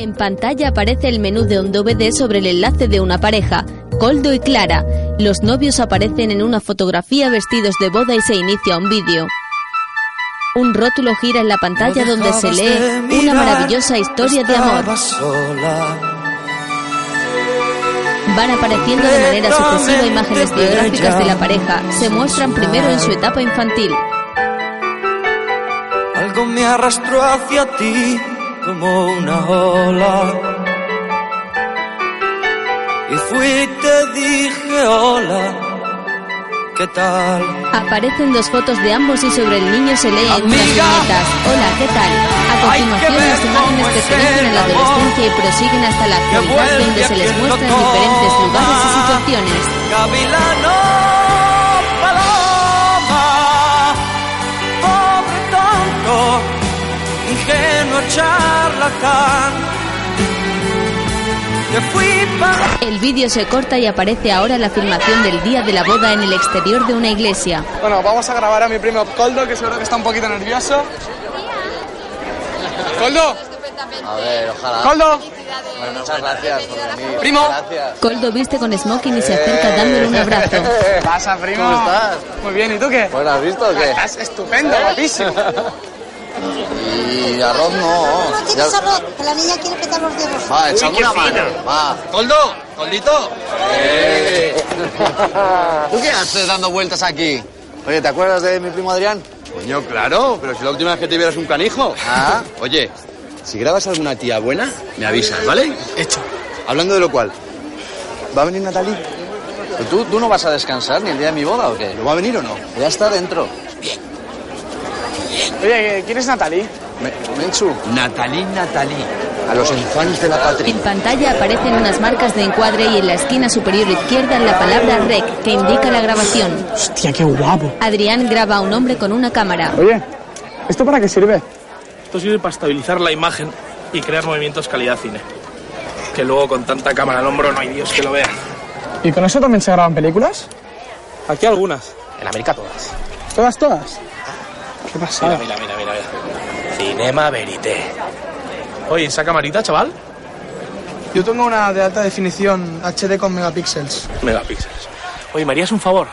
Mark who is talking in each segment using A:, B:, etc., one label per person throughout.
A: En pantalla aparece el menú de un DVD sobre el enlace de una pareja, Coldo y Clara. Los novios aparecen en una fotografía vestidos de boda y se inicia un vídeo. Un rótulo gira en la pantalla donde se lee una maravillosa historia de amor. Van apareciendo de manera sucesiva imágenes biográficas de la pareja. Se muestran primero en su etapa infantil.
B: Algo me arrastró hacia ti como una ola. Y fui te dije hola. ¿Qué tal?
A: Aparecen dos fotos de ambos y sobre el niño se lee en unas viñetas. Hola, ¿qué tal? A continuación las imágenes pertenecen a la adolescencia y prosiguen hasta la actualidad donde se les muestra en diferentes lugares y situaciones.
B: Charlatán. Que fui para
A: El vídeo se corta y aparece ahora la filmación del día de la boda en el exterior de una iglesia.
C: Bueno, vamos a grabar a mi primo Coldo, que seguro que está un poquito nervioso. ¡Coldo!
D: A ver, ojalá.
C: ¡Coldo!
D: Bueno, muchas gracias por venir.
C: Primo.
D: Gracias.
A: Coldo viste con smoking y se acerca dándole un abrazo.
C: ¿Qué pasa, primo?
D: ¿Cómo estás?
C: Muy bien, ¿y tú qué?
D: Bueno, ¿has visto o qué?
C: Estás estupendo, guapísimo.
D: Y arroz no.
E: No tienes arroz, que la niña quiere petar los dedos.
D: Va, echame una mano. Va.
F: ¡Coldo! ¡Coldito!
D: ¿Tú qué haces dando vueltas aquí? Oye, ¿te acuerdas de mi primo Adrián?
F: Coño, claro, pero si la última vez que te vieras un canijo.
D: Ah.
F: Oye, si grabas alguna tía buena, me avisas, ¿vale?
C: Hecho.
F: Hablando de lo cual, ¿va a venir Natalie?
D: ¿Pero ¿Tú, ¿Tú no vas a descansar ni el día de mi boda o qué?
F: ¿Lo va a venir o no?
D: Ya está dentro.
C: Oye, ¿quién es Natalie?
D: Me, Menchu.
F: Natalie, Natalie. A los infanes de la patria.
A: En pantalla aparecen unas marcas de encuadre y en la esquina superior izquierda la palabra REC que indica la grabación.
C: Hostia, qué guapo.
A: Adrián graba a un hombre con una cámara.
C: Oye, ¿esto para qué sirve?
G: Esto sirve para estabilizar la imagen y crear movimientos calidad cine. Que luego con tanta cámara al hombro no hay Dios que lo vea.
C: ¿Y con eso también se graban películas?
G: Aquí algunas, en América todas.
C: ¿Todas, todas? ¿Qué pasa?
G: Mira, mira, mira, mira. mira. Cinema Verité. Oye, esa camarita, chaval,
C: Yo tengo una de alta definición HD con megapíxeles.
G: megapíxeles. Oye, ¿me harías un favor?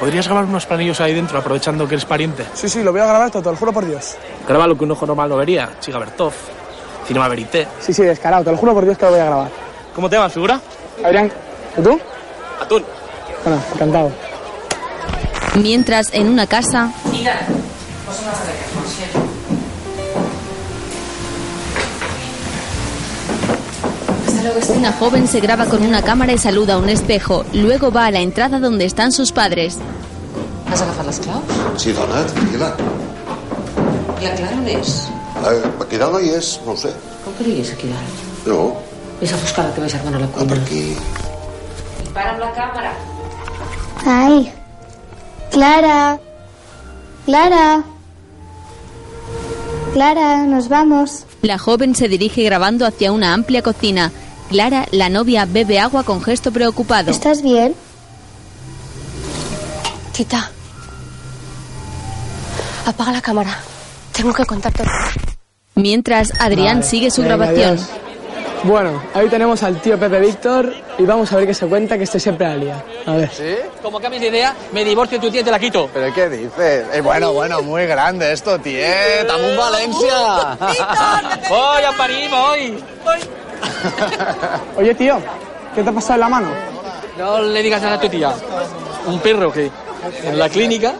G: ¿Podrías grabar unos planillos ahí dentro aprovechando que eres pariente?
C: Sí, sí, lo voy a grabar todo, te lo juro por Dios.
G: Graba lo que un ojo normal no vería. Chica Bertov, Cinema Verité.
C: Sí, sí, descarado, te lo juro por Dios que lo voy a grabar.
G: ¿Cómo te llamas, figura?
C: Adrián, ¿y tú?
G: Atún.
C: Bueno, encantado.
A: Mientras, en una casa, una joven se graba con una cámara y saluda a un espejo. Luego va a la entrada donde están sus padres.
H: Has agafat les claus?
I: Sí, dona, tranquil·la.
H: I la Clara on és?
I: Eh, aquí dalt no hi és, no ho sé.
H: Com que no hi és aquí dalt?
I: No,
H: Vés a buscar la teva germana a la
I: ah,
H: cuina.
I: per aquí.
H: Para amb la càmera.
E: Ay. Clara. Clara. Clara, nos vamos.
A: La joven se dirige grabando hacia una amplia cocina. Clara, la novia, bebe agua con gesto preocupado.
E: ¿Estás bien?
J: Tita. Apaga la cámara. Tengo que contarte.
A: Mientras, Adrián
C: Vale,
A: sigue su
C: venga,
A: grabación.
C: adiós. Bueno, ahí tenemos al tío Pepe Víctor y vamos a ver qué se cuenta que este siempre la lía. A ver.
D: ¿Sí?
G: Como cambies de idea, me divorcio de tu tía y te la quito.
D: ¿Pero qué dices? Eh, bueno, bueno, muy grande esto, tiet. ¡Amunt Valencia!
G: Voy a París, voy.
C: Oye, tío, ¿qué te ha pasado en la mano?
G: No le digas nada a tu tía. Un perro que en la clínica,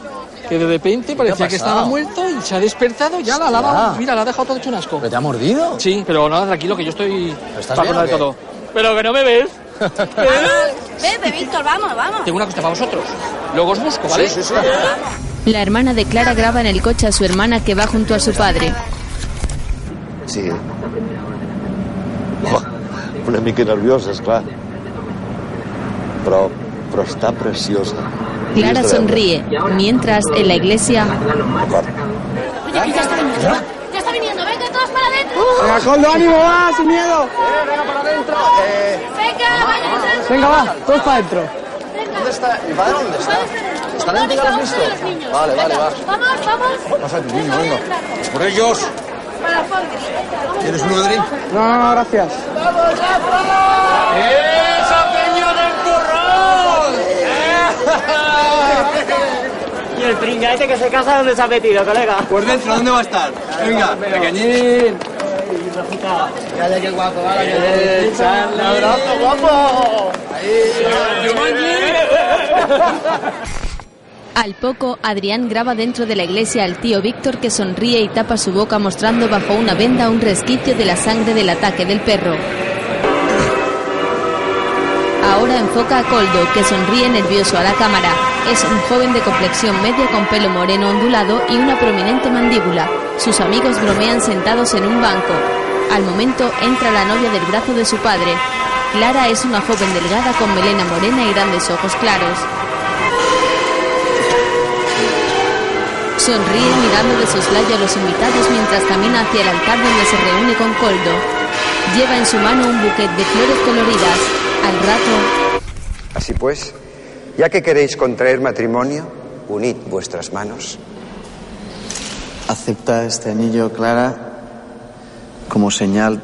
G: que de repente parecía que estaba muerto y se ha despertado, ya la ha lavado. Mira, la ha dejado todo hecho un asco.
D: ¿Pero te ha mordido?
G: Sí, pero nada, tranquilo, que yo estoy
D: ¿Estás
G: para de todo. Pero que no me ves.
J: Bebe, Víctor, vamos, vamos.
G: Tengo una cosa para vosotros. Luego os busco, ¿vale?
D: Sí, sí, sí.
A: La hermana de Clara graba en el coche a su hermana que va junto a su padre.
I: Sí. Oh, una mica nerviosa, és clar. Però, però està preciosa.
A: Clara sonríe, mientras en la iglesia
I: D'acord.
J: Oye, ya está viniendo. Ya está viniendo. Venga, todos para adentro.
C: Venga, Coldo, ánimo, va, sin miedo.
J: Venga, vaya.
C: Venga, va, todos para adentro.
D: ¿Dónde está? ¿Mi padre dónde está? ¿Está dentro ya lo has visto? Vale, vale, va.
J: Vamos, vamos.
D: Pasa tu niño, venga.
F: Por ellos.
D: ¿Quieres un drink?
C: No, no, no, gracias.
K: Y el pringaete que se casa, ¿dónde se ha metido, colega?
D: Por dentro, ¿dónde va a estar? Venga, pequeñín. Calla, qué guapo, vale. Echarle. abrazo, guapo.
A: Al poco, Adrián graba dentro de la iglesia al tío Víctor que sonríe y tapa su boca mostrando bajo una venda un resquicio de la sangre del ataque del perro. Enfoca a Coldo, que sonríe nervioso a la cámara. Es un joven de complexión media con pelo moreno ondulado y una prominente mandíbula. Sus amigos bromean sentados en un banco. Al momento entra la novia del brazo de su padre. Clara es una joven delgada con melena morena y grandes ojos claros. Sonríe mirando de soslayo a los invitados mientras camina hacia el altar donde se reúne con Coldo. Lleva en su mano un buquet de flores coloridas. Al rato,
L: Así pues, ya que queréis contraer matrimonio, unid vuestras manos.
M: Acepta este anillo, Clara, como señal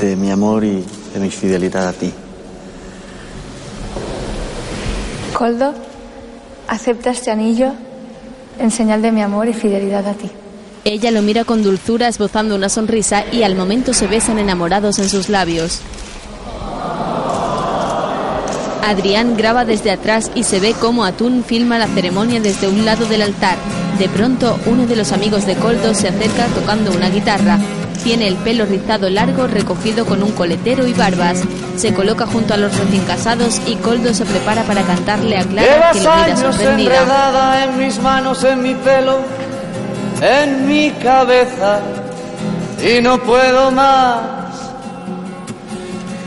M: de mi amor y de mi fidelidad a ti.
N: Coldo, acepta este anillo en señal de mi amor y fidelidad a ti.
A: ella lo mira con dulzura esbozando una sonrisa y al momento se besan enamorados en sus labios. Adrián graba desde atrás y se ve cómo Atún filma la ceremonia desde un lado del altar. De pronto, uno de los amigos de Coldo se acerca tocando una guitarra. Tiene el pelo rizado largo recogido con un coletero y barbas. Se coloca junto a los recién casados y Coldo se prepara para cantarle a Clara que lo mira sorprendida.
B: enredada en mis manos, en mi pelo, en mi cabeza y no puedo más,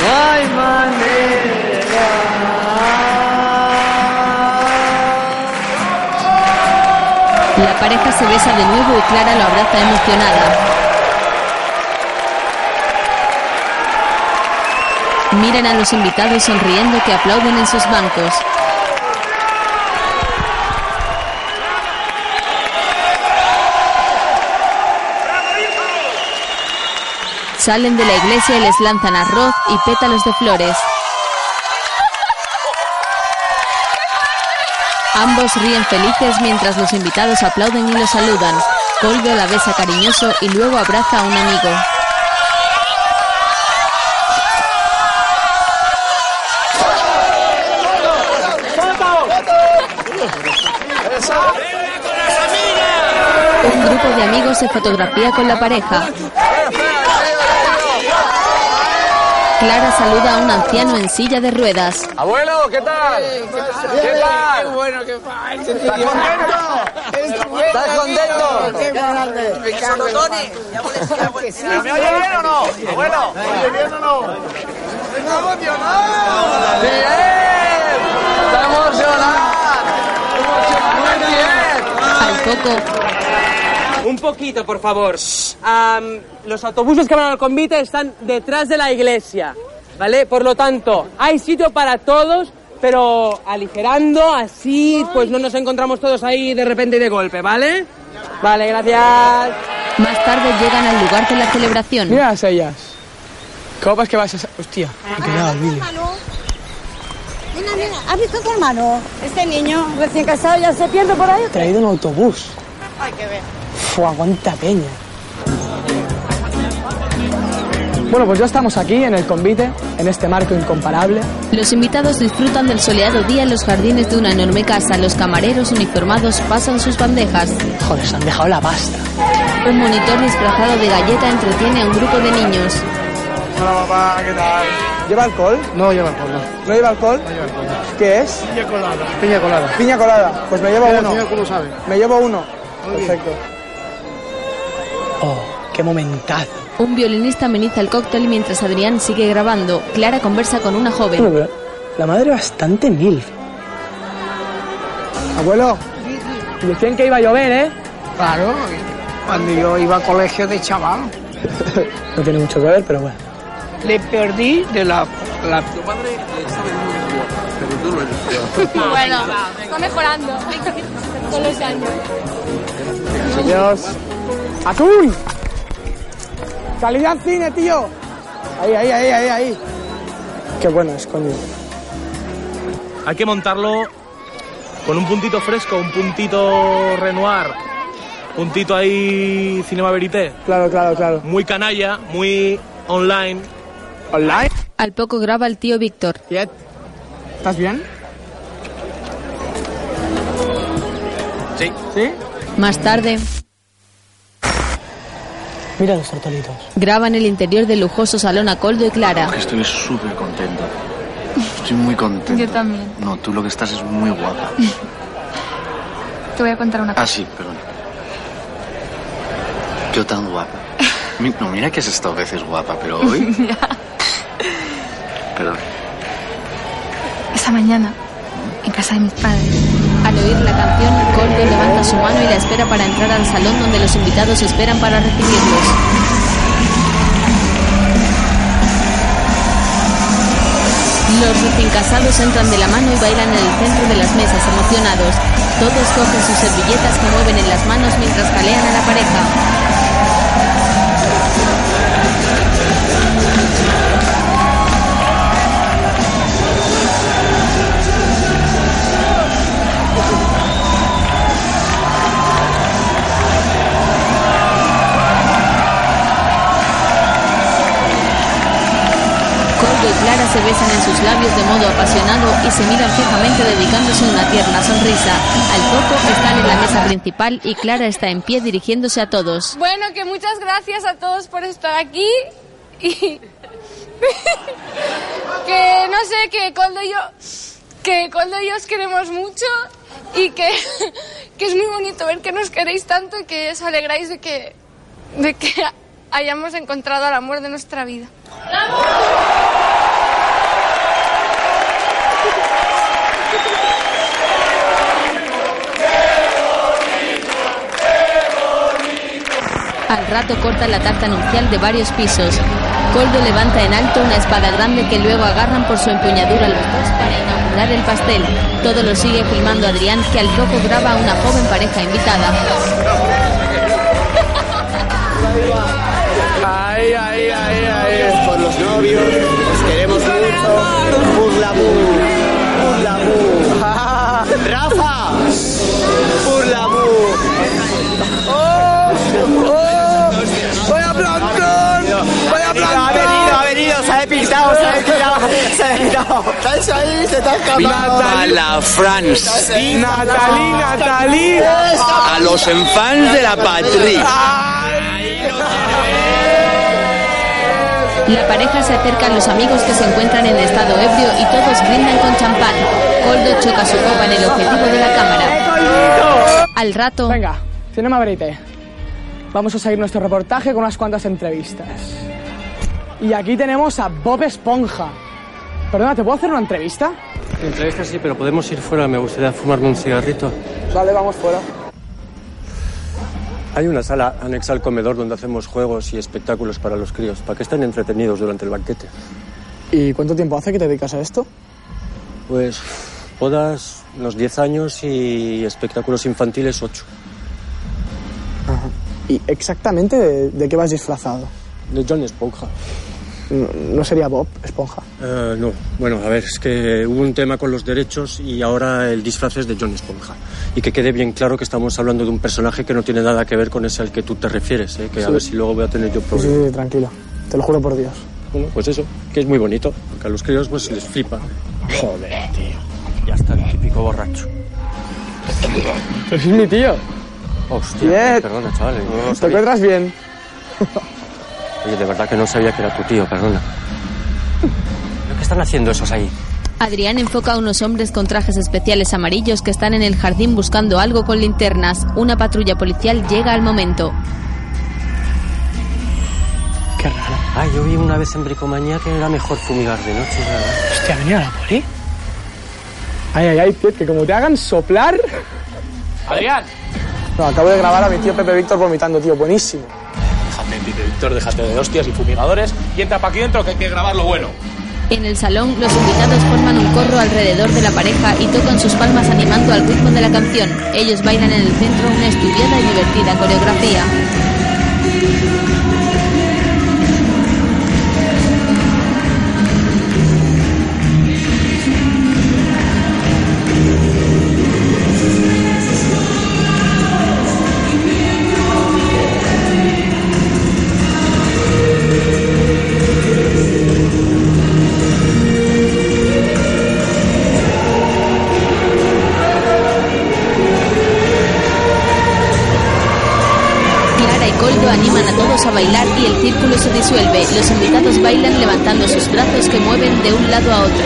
B: no hay.
A: La pareja se besa de nuevo y Clara lo abraza emocionada. Miran a los invitados sonriendo que aplauden en sus bancos. Salen de la iglesia y les lanzan arroz y pétalos de flores. Ambos ríen felices mientras los invitados aplauden y los saludan. Coldo la besa cariñoso y luego abraza a un amigo. Un grupo de amigos se fotografía con la pareja. Clara saluda a un anciano en silla de ruedas.
D: Abuelo, ¿qué tal? ¿Qué tal?
O: Qué bueno fa.
D: ¿Estás contento? ¿Estás contento? ¿Pero me oye bien o no? Abuelo, ¿me oye bien o no? ¡Está emocionado! ¡Bien! ¡Está emocionado! ¡Muy bien!
A: Al poco,
K: Un poquito, por favor. Am, los autobuses que van al convite están detrás de la iglesia, ¿vale? Por lo tanto, hay sitio para todos, pero aligerando, así, pues no nos encontramos todos ahí de repente y de golpe, ¿vale? Vale, gracias.
A: más tarde llegan al lugar de la celebración.
C: Mira ellas. ¿Cómo es que vas a... Hostia, he quedado el vídeo.
E: Mira, mira, ¿has visto a tu hermano? Este niño recién casado ya se pierde por ahí.
C: Traído un autobús.
E: Hay que ver.
C: Fua, cuánta peña. Bueno, pues ya estamos aquí en el convite, en este marco incomparable.
A: Los invitados disfrutan del soleado día en los jardines de una enorme casa. Los camareros uniformados pasan sus bandejas.
C: Joder, se han dejado la pasta.
A: Un monitor disfrazado de galleta entretiene a un grupo de niños.
C: Hola papá, ¿qué tal? ¿Lleva alcohol?
M: No lleva alcohol, no.
C: ¿No lleva alcohol?
M: No lleva alcohol.
C: ¿Qué es?
M: Piña colada. Piña colada.
C: Piña colada. Pues me llevo uno.
M: señor, ¿cómo sabe?
C: Me llevo uno.
M: Muy bien.
C: Perfecto. Oh. Qué momentazo.
A: Un violinista ameniza el cóctel mientras Adrián sigue grabando. Clara conversa con una joven.
C: Bueno, pero la madre bastante mil. Abuelo, decían que iba a llover, ¿eh?
P: Claro, cuando yo iba a colegio de chaval.
C: No tiene mucho que ver, pero bueno.
P: Le perdí de la... la...
J: Bueno, está mejorando con los años.
C: Dios. ¡Atún! ¡Salid al cine, tío! Ahí, ahí, ahí, ahí, ahí. Qué bueno es, coño.
G: Hay que montarlo con un puntito fresco, un puntito Renoir, puntito ahí Cinema Verité.
C: Claro, claro, claro.
G: Muy canalla, muy online.
C: ¿Online?
A: Al poco graba el tío Víctor.
C: ¿Estás bien?
G: Sí.
C: ¿Sí?
A: Más tarde,
C: Mira los tortolitos.
A: graban el interior del lujoso salón a Coldo y Clara.
M: Estoy súper contento. Estoy muy contento.
N: Yo también.
M: No, tú lo que estás es muy guapa.
N: Te voy a contar una
M: Ah,
N: cosa.
M: sí, perdón. Yo tan guapa. No, mira que has estado veces guapa, pero hoy...
N: Ya.
M: Perdón.
N: Esa mañana, en casa de mis padres,
A: Al oír la canción, Coldo levanta su mano y la espera para entrar al salón donde los invitados esperan para recibirlos. Los recién casados entran de la mano y bailan en el centro de las mesas emocionados. Todos cogen sus servilletas que mueven en las manos mientras jalean a la pareja. Y Clara se besan en sus labios de modo apasionado y se miran fijamente dedicándose una tierna sonrisa. Al poco están en la mesa principal y Clara está en pie dirigiéndose a todos.
J: Bueno, que muchas gracias a todos por estar aquí y que no sé, que Coldo y yo, que Coldo y yo os queremos mucho y que, que es muy bonito ver que nos queréis tanto y que os alegráis de que, de que hayamos encontrado al amor de nuestra vida.
A: Al rato cortan la tarta nupcial de varios pisos. Coldo levanta en alto una espada grande que luego agarran por su empuñadura los dos para inaugurar el pastel. Todo lo sigue filmando Adrián que al poco graba a una joven pareja invitada.
C: Ahí, ahí, ahí, ahí.
Q: Por los novios, os queremos mucho. Burlamu, Burlamu. Rafa, se ha despistado, se ha despistado, se ha despistado. ¿Estáis ahí? Se te ha escapado.
F: A la France.
C: Natalí, Natalí.
F: A los enfants de la patria.
A: La pareja se acerca a los amigos que se encuentran en estado ebrio y todos brindan con champán. Coldo choca su copa en el objetivo de la cámara. Al rato,
C: Venga, Cinema Verité. Vamos a seguir nuestro reportaje con unas cuantas entrevistas. Y aquí tenemos a Bob Esponja. Perdona, ¿te puedo hacer una entrevista?
R: Entrevista sí, pero podemos ir fuera. Me gustaría fumarme un cigarrito.
C: Vale, vamos fuera.
R: Hay una sala anexa al comedor donde hacemos juegos y espectáculos para los críos, para que estén entretenidos durante el banquete.
C: ¿Y cuánto tiempo hace que te dedicas a esto?
R: Pues bodas unos 10 años y espectáculos infantiles 8.
C: ¿Y exactamente de, de qué vas disfrazado?
R: De John Esponja.
C: No, no sería Bob Esponja.
R: Eh, no, bueno, a ver, es que hubo un tema con los derechos y ahora el disfraz es de John Esponja. Y que quede bien claro que estamos hablando de un personaje que no tiene nada que ver con ese al que tú te refieres, ¿eh? que a
C: Sí.
R: ver si luego voy a tener yo
C: Sí, sí,
R: problemas.
C: sí, tranquilo. Te lo juro por Dios.
R: Bueno, pues eso, que es muy bonito, porque a los críos pues les flipa. Joder, tío. Ya está el típico borracho.
C: Es mi tío.
R: Hostia,
C: Bien.
R: perdona, chavales. no
C: ¿Te encuentras bien?
R: Oye, de verdad que no sabía que era tu tío, perdona. ¿Pero ¿Qué están haciendo esos ahí?
A: Adrián enfoca a unos hombres con trajes especiales amarillos que están en el jardín buscando algo con linternas. Una patrulla policial llega al momento.
C: Qué raro.
R: Ah, yo vi una vez en Bricomanía que era mejor fumigar de noche, ¿verdad?
C: Hostia, venía la poli. Ay, ay, ay, tío, que como te hagan soplar.
G: Adrián.
C: No, acabo de grabar a mi tío Pepe Víctor vomitando, tío. Buenísimo.
G: Pepe Víctor, déjate de hostias y fumigadores y entra para aquí dentro que hay que grabar lo bueno.
A: En el salón, los invitados forman un corro alrededor de la pareja y tocan sus palmas animando al ritmo de la canción. Ellos bailan en el centro una estudiada y divertida coreografía. Los invitados bailan levantando sus brazos que mueven de un lado a otro.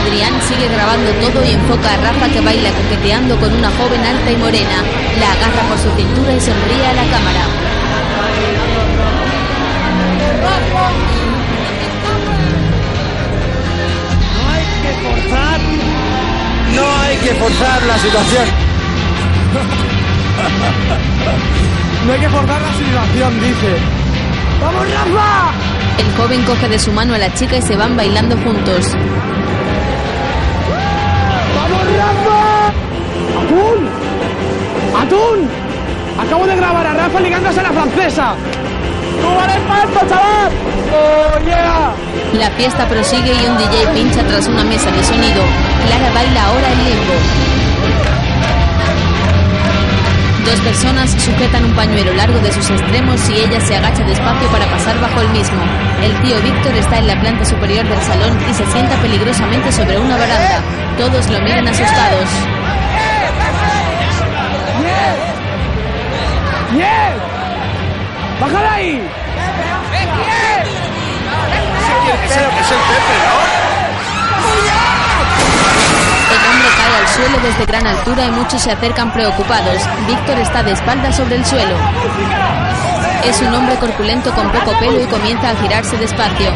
A: Adrián sigue grabando todo y enfoca a Rafa que baila coqueteando con una joven alta y morena. La agarra por su cintura y sonríe a la cámara.
Q: Que forzar la situación.
C: No hay que forzar la situación, dice. ¡Vamos, Rafa!
A: El joven coge de su mano a la chica y se van bailando juntos.
C: ¡Vamos, Rafa! ¡Atún! ¡Atún! Acabo de grabar a Rafa ligándose a la francesa. ¡Tú vales pasto, chaval! ¡Oh, yeah!
A: La fiesta prosigue y un DJ pincha tras una mesa de sonido. Clara baila ahora en limbo. Dos personas sujetan un pañuelo largo de sus extremos y ella se agacha despacio para pasar bajo el mismo. El tío Víctor está en la planta superior del salón y se sienta peligrosamente sobre una baranda. Todos lo miran asustados.
C: ¡Bien! ¡Bájala ahí!
D: Es el, es el Pepe, ¿no?
A: El hombre cae al suelo desde gran altura y muchos se acercan preocupados. Víctor está de espaldas sobre el suelo. Es un hombre corpulento con poco pelo y comienza a girarse despacio.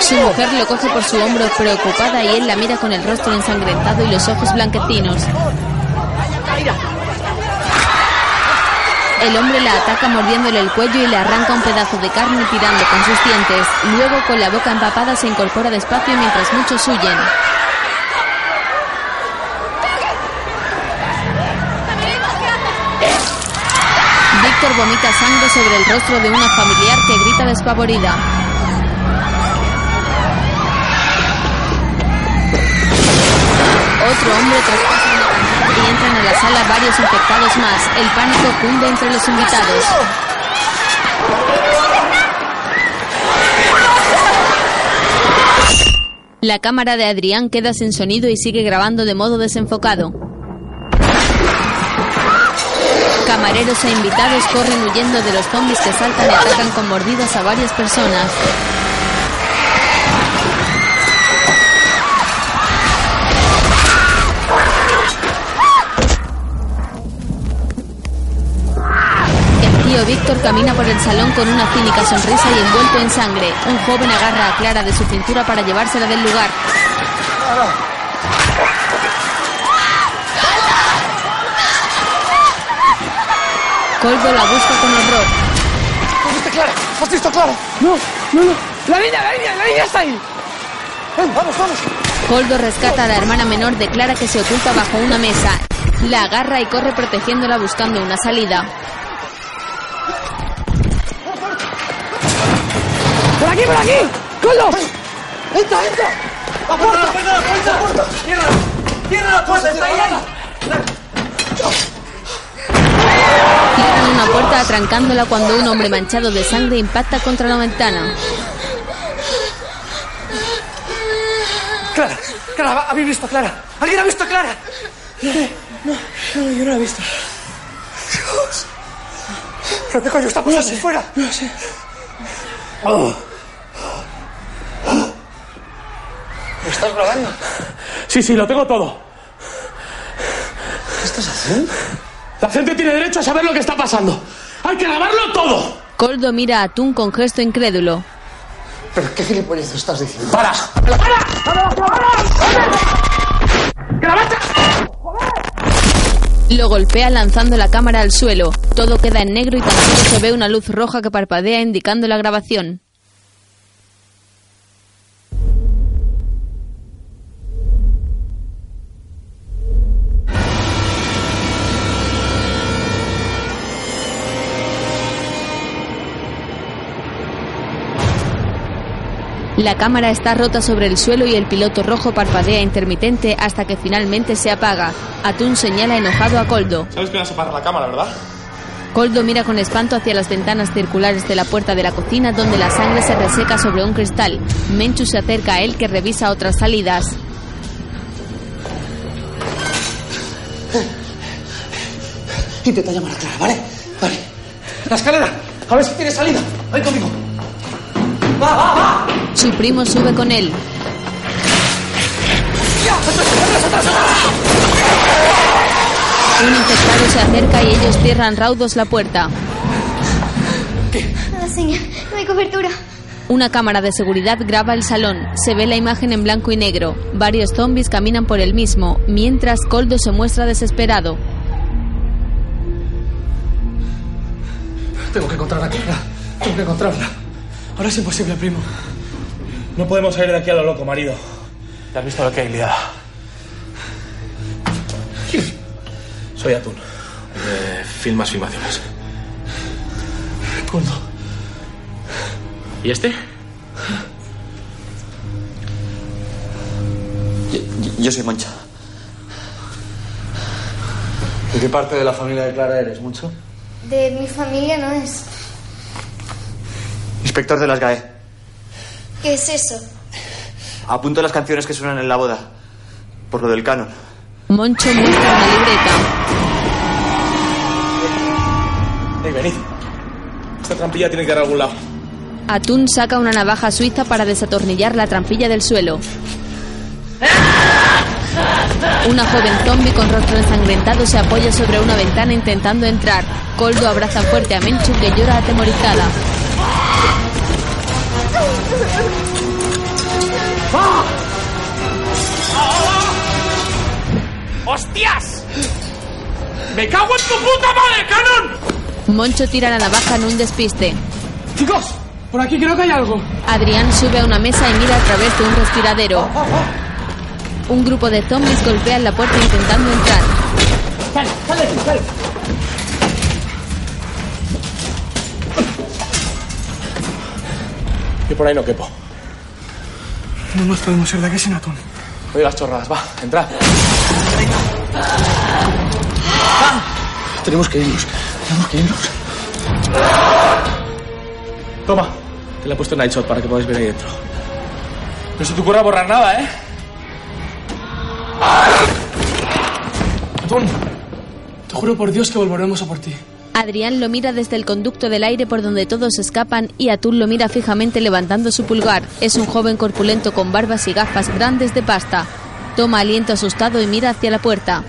A: Su mujer lo coge por su hombro preocupada y él la mira con el rostro ensangrentado y los ojos blanquecinos. El hombre la ataca mordiéndole el cuello y le arranca un pedazo de carne tirando con sus dientes. Luego, con la boca empapada, se incorpora despacio mientras muchos huyen. Víctor vomita sangre sobre el rostro de una familiar que grita despavorida. Otro hombre traspasa y entran a la sala varios infectados más. El pánico cunde entre los invitados. La cámara de Adrián queda sin sonido y sigue grabando de modo desenfocado. Camareros e invitados corren huyendo de los zombies que saltan y atacan con mordidas a varias personas. Víctor camina por el salón con una cínica sonrisa y envuelto en sangre. Un joven agarra a Clara de su cintura para llevársela del lugar. Coldo la busca con horror.
C: ¿Has visto Clara? ¿Has visto Clara? No, no, no. La niña, la niña, la niña está ahí. Ven, vamos, vamos.
A: Coldo rescata a la hermana menor de Clara que se oculta bajo una mesa. La agarra y corre protegiéndola buscando una salida.
C: Aquí, por aquí! ¡Coldo! ¡Entra, entra! ¡La puerta! ¡La puerta, la puerta!
D: ¡Cierra! ¡Cierra la puerta! ¡Está ahí!
A: Cierran una puerta atrancándola cuando un hombre manchado de sangre impacta contra la ventana.
C: Clara, Clara, ¿habéis visto a Clara? ¿Alguien ha visto a Clara? No, no, no, yo no la he visto. Dios. ¿Pero qué coño está pasando fuera? No sé.
D: ¿Lo estás grabando?
G: Sí, sí, lo tengo todo.
D: ¿Qué estás haciendo?
G: La gente tiene derecho a saber lo que está pasando. ¡Hay que grabarlo todo!
A: Coldo mira a Atún con gesto incrédulo.
D: ¿Pero qué gilipollas estás diciendo?
G: ¡Para!
A: Lo golpea lanzando la cámara al suelo. Todo queda en negro y tan solo se ve una luz roja que parpadea indicando la grabación. La cámara está rota sobre el suelo y el piloto rojo parpadea intermitente hasta que finalmente se apaga. Atún señala enojado a Coldo.
G: ¿Sabes que vas a parar la cámara, verdad?
A: Coldo mira con espanto hacia las ventanas circulares de la puerta de la cocina donde la sangre se reseca sobre un cristal. Menchu se acerca a él que revisa otras salidas.
D: Intenta llamar a Clara, ¿vale? Vale. La escalera. A ver si tiene salida. Ven conmigo. ¡Va, va, va!
A: Su primo sube con él. Un infectado se acerca y ellos cierran raudos la puerta.
S: Nada, señor. No hay cobertura.
A: Una cámara de seguridad graba el salón. Se ve la imagen en blanco y negro. Varios zombies caminan por el mismo, mientras Coldo se muestra desesperado.
D: Tengo que encontrar a Clara. Tengo que encontrarla. Ahora es imposible, primo.
G: No podemos salir de aquí a lo loco, marido. ¿Te has visto lo que hay liada? Soy Atún. De Filmas Filmaciones.
D: Coldo.
G: ¿Y este?
M: Yo, yo soy Mancha.
D: ¿De qué parte de la familia de Clara eres, mucho?
S: De mi familia no es.
M: Inspector de las GAE.
S: ¿Qué es eso?
M: Apunto las canciones que suenan en la boda. Por lo del canon.
A: Moncho muestra una libreta.
G: Ey, venid. Esta trampilla tiene que ir a algún lado.
A: Atún saca una navaja suiza para desatornillar la trampilla del suelo. Una joven zombie con rostro ensangrentado se apoya sobre una ventana intentando entrar. Coldo abraza fuerte a Menchu que llora atemorizada.
G: ¡Hostias! ¡Me cago en tu puta madre, Canon!
A: Moncho tira la navaja en un despiste.
C: Chicos, por aquí creo que hay algo.
A: Adrián sube a una mesa y mira a través de un respiradero. Un grupo de zombies golpean la puerta intentando entrar.
C: Sal, sal de
G: Yo por ahí no quepo.
C: No nos podemos ir de aquí sin atún.
G: Oye las chorradas, va, entra.
D: Tenemos que irnos. Tenemos que irnos.
G: Toma, que le he puesto Night Shot para que podáis ver ahí dentro. No se te ocurra borrar nada, ¿eh?
C: Atún, te juro por Dios que volveremos a por ti.
A: Adrián lo mira desde el conducto del aire por donde todos escapan y Atún lo mira fijamente levantando su pulgar. Es un joven corpulento con barbas y gafas grandes de pasta. Toma aliento asustado y mira hacia la puerta.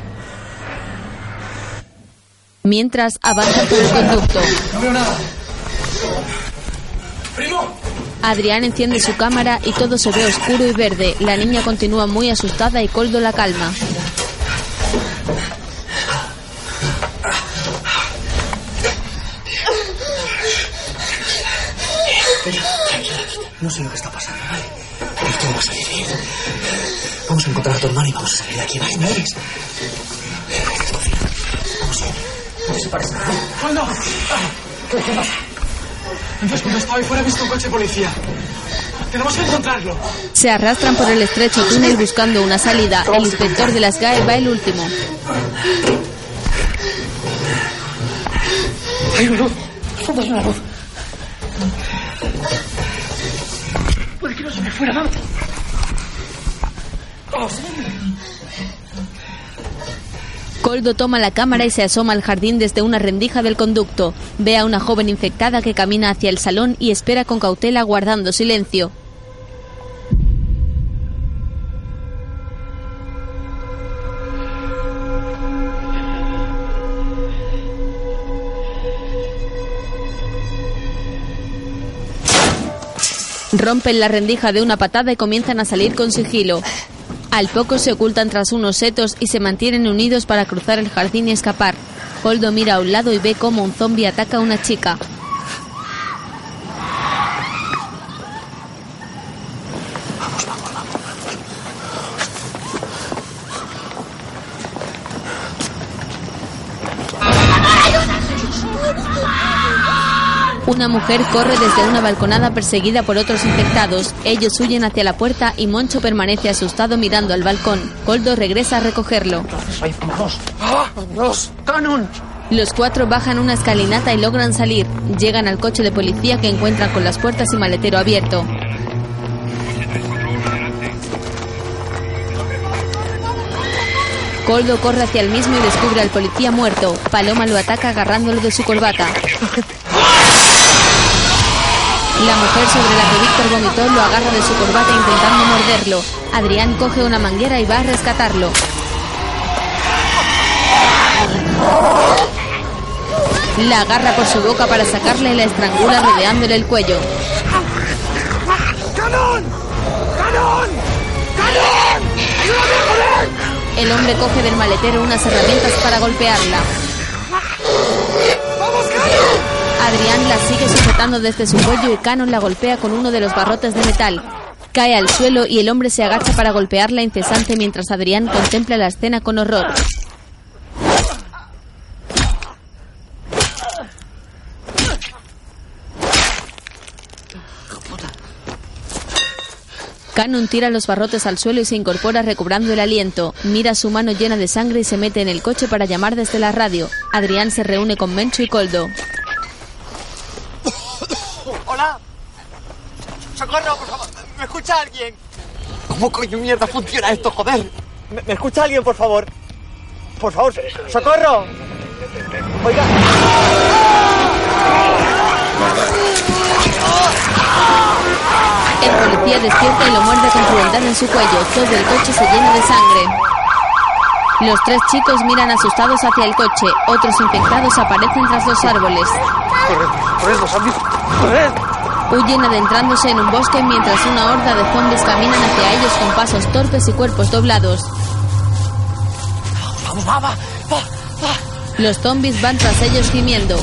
A: Mientras avanza por el conducto.
C: No veo nada. ¡Primo!
A: Adrián enciende su cámara y todo se ve oscuro y verde. La niña continúa muy asustada y Coldo la calma.
D: No sé lo que está pasando, ¿vale? Pero esto va a salir bien. Vamos a encontrar a tu hermano y vamos a salir de aquí, ¿vale? ¿Me oyes? Vamos bien. No se parece nada.
C: ¡Coldo!
D: ¿Qué, qué pasa?
C: Antes cuando estaba ahí fuera he visto un coche de policía. Tenemos que encontrarlo.
A: Se arrastran por el estrecho túnel buscando una salida. El inspector de las GAE va el último.
D: Hay una luz. Hay una luz. Fuera, vamos. Vamos.
A: Coldo toma la cámara y se asoma al jardín desde una rendija del conducto. Ve a una joven infectada que camina hacia el salón y espera con cautela guardando silencio. Rompen la rendija de una patada y comienzan a salir con sigilo. Al poco se ocultan tras unos setos y se mantienen unidos para cruzar el jardín y escapar. Coldo mira a un lado y ve cómo un zombi ataca a una chica. Una mujer corre desde una balconada perseguida por otros infectados. Ellos huyen hacia la puerta y Moncho permanece asustado mirando al balcón. Coldo regresa a recogerlo.
C: ¡Vámonos! ¡Vámonos! ¡Canon!
A: Los cuatro bajan una escalinata y logran salir. Llegan al coche de policía que encuentran con las puertas y maletero abierto. Coldo corre hacia el mismo y descubre al policía muerto. Paloma lo ataca agarrándolo de su corbata. La mujer sobre la que Víctor vomitó lo agarra de su corbata intentando morderlo. Adrián coge una manguera y va a rescatarlo. La agarra por su boca para sacarle y la estrangula rodeándole el cuello.
C: ¡Canon! ¡Canon! ¡Canon! ¡Ayúdame, joder!
A: El hombre coge del maletero unas herramientas para golpearla.
C: ¡Vamos, Canon!
A: Adrián la sigue sujetando desde su cuello y Canon la golpea con uno de los barrotes de metal. Cae al suelo y el hombre se agacha para golpearla incesante mientras Adrián contempla la escena con horror. Canon tira los barrotes al suelo y se incorpora recobrando el aliento. Mira su mano llena de sangre y se mete en el coche para llamar desde la radio. Adrián se reúne con Mencho y Coldo.
Q: Hola. Socorro, por favor. ¿Me escucha alguien? ¿Cómo coño mierda funciona esto, joder? ¿Me, me escucha alguien, por favor? Por favor, socorro. Oiga.
A: El policía despierta y lo muerde con crueldad en su cuello. Todo el coche se llena de sangre. Los tres chicos miran asustados hacia el coche. Otros infectados aparecen tras los árboles.
C: ¡Corred! ¡Corred, los.
A: Huyen adentrándose en un bosque mientras una horda de zombies caminan hacia ellos con pasos torpes y cuerpos doblados.
Q: Vamos, vamos.
A: Los zombies van tras ellos gimiendo.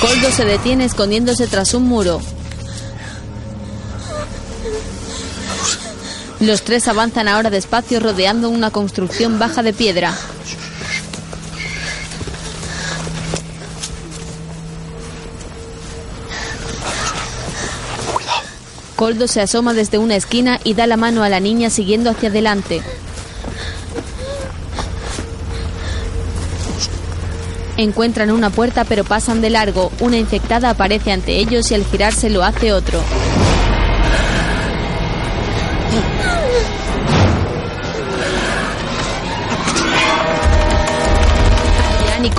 A: Coldo se detiene escondiéndose tras un muro. Los tres avanzan ahora despacio rodeando una construcción baja de piedra. Coldo se asoma desde una esquina y da la mano a la niña siguiendo hacia adelante. Encuentran una puerta pero pasan de largo. Una infectada aparece ante ellos y al girarse lo hace otro.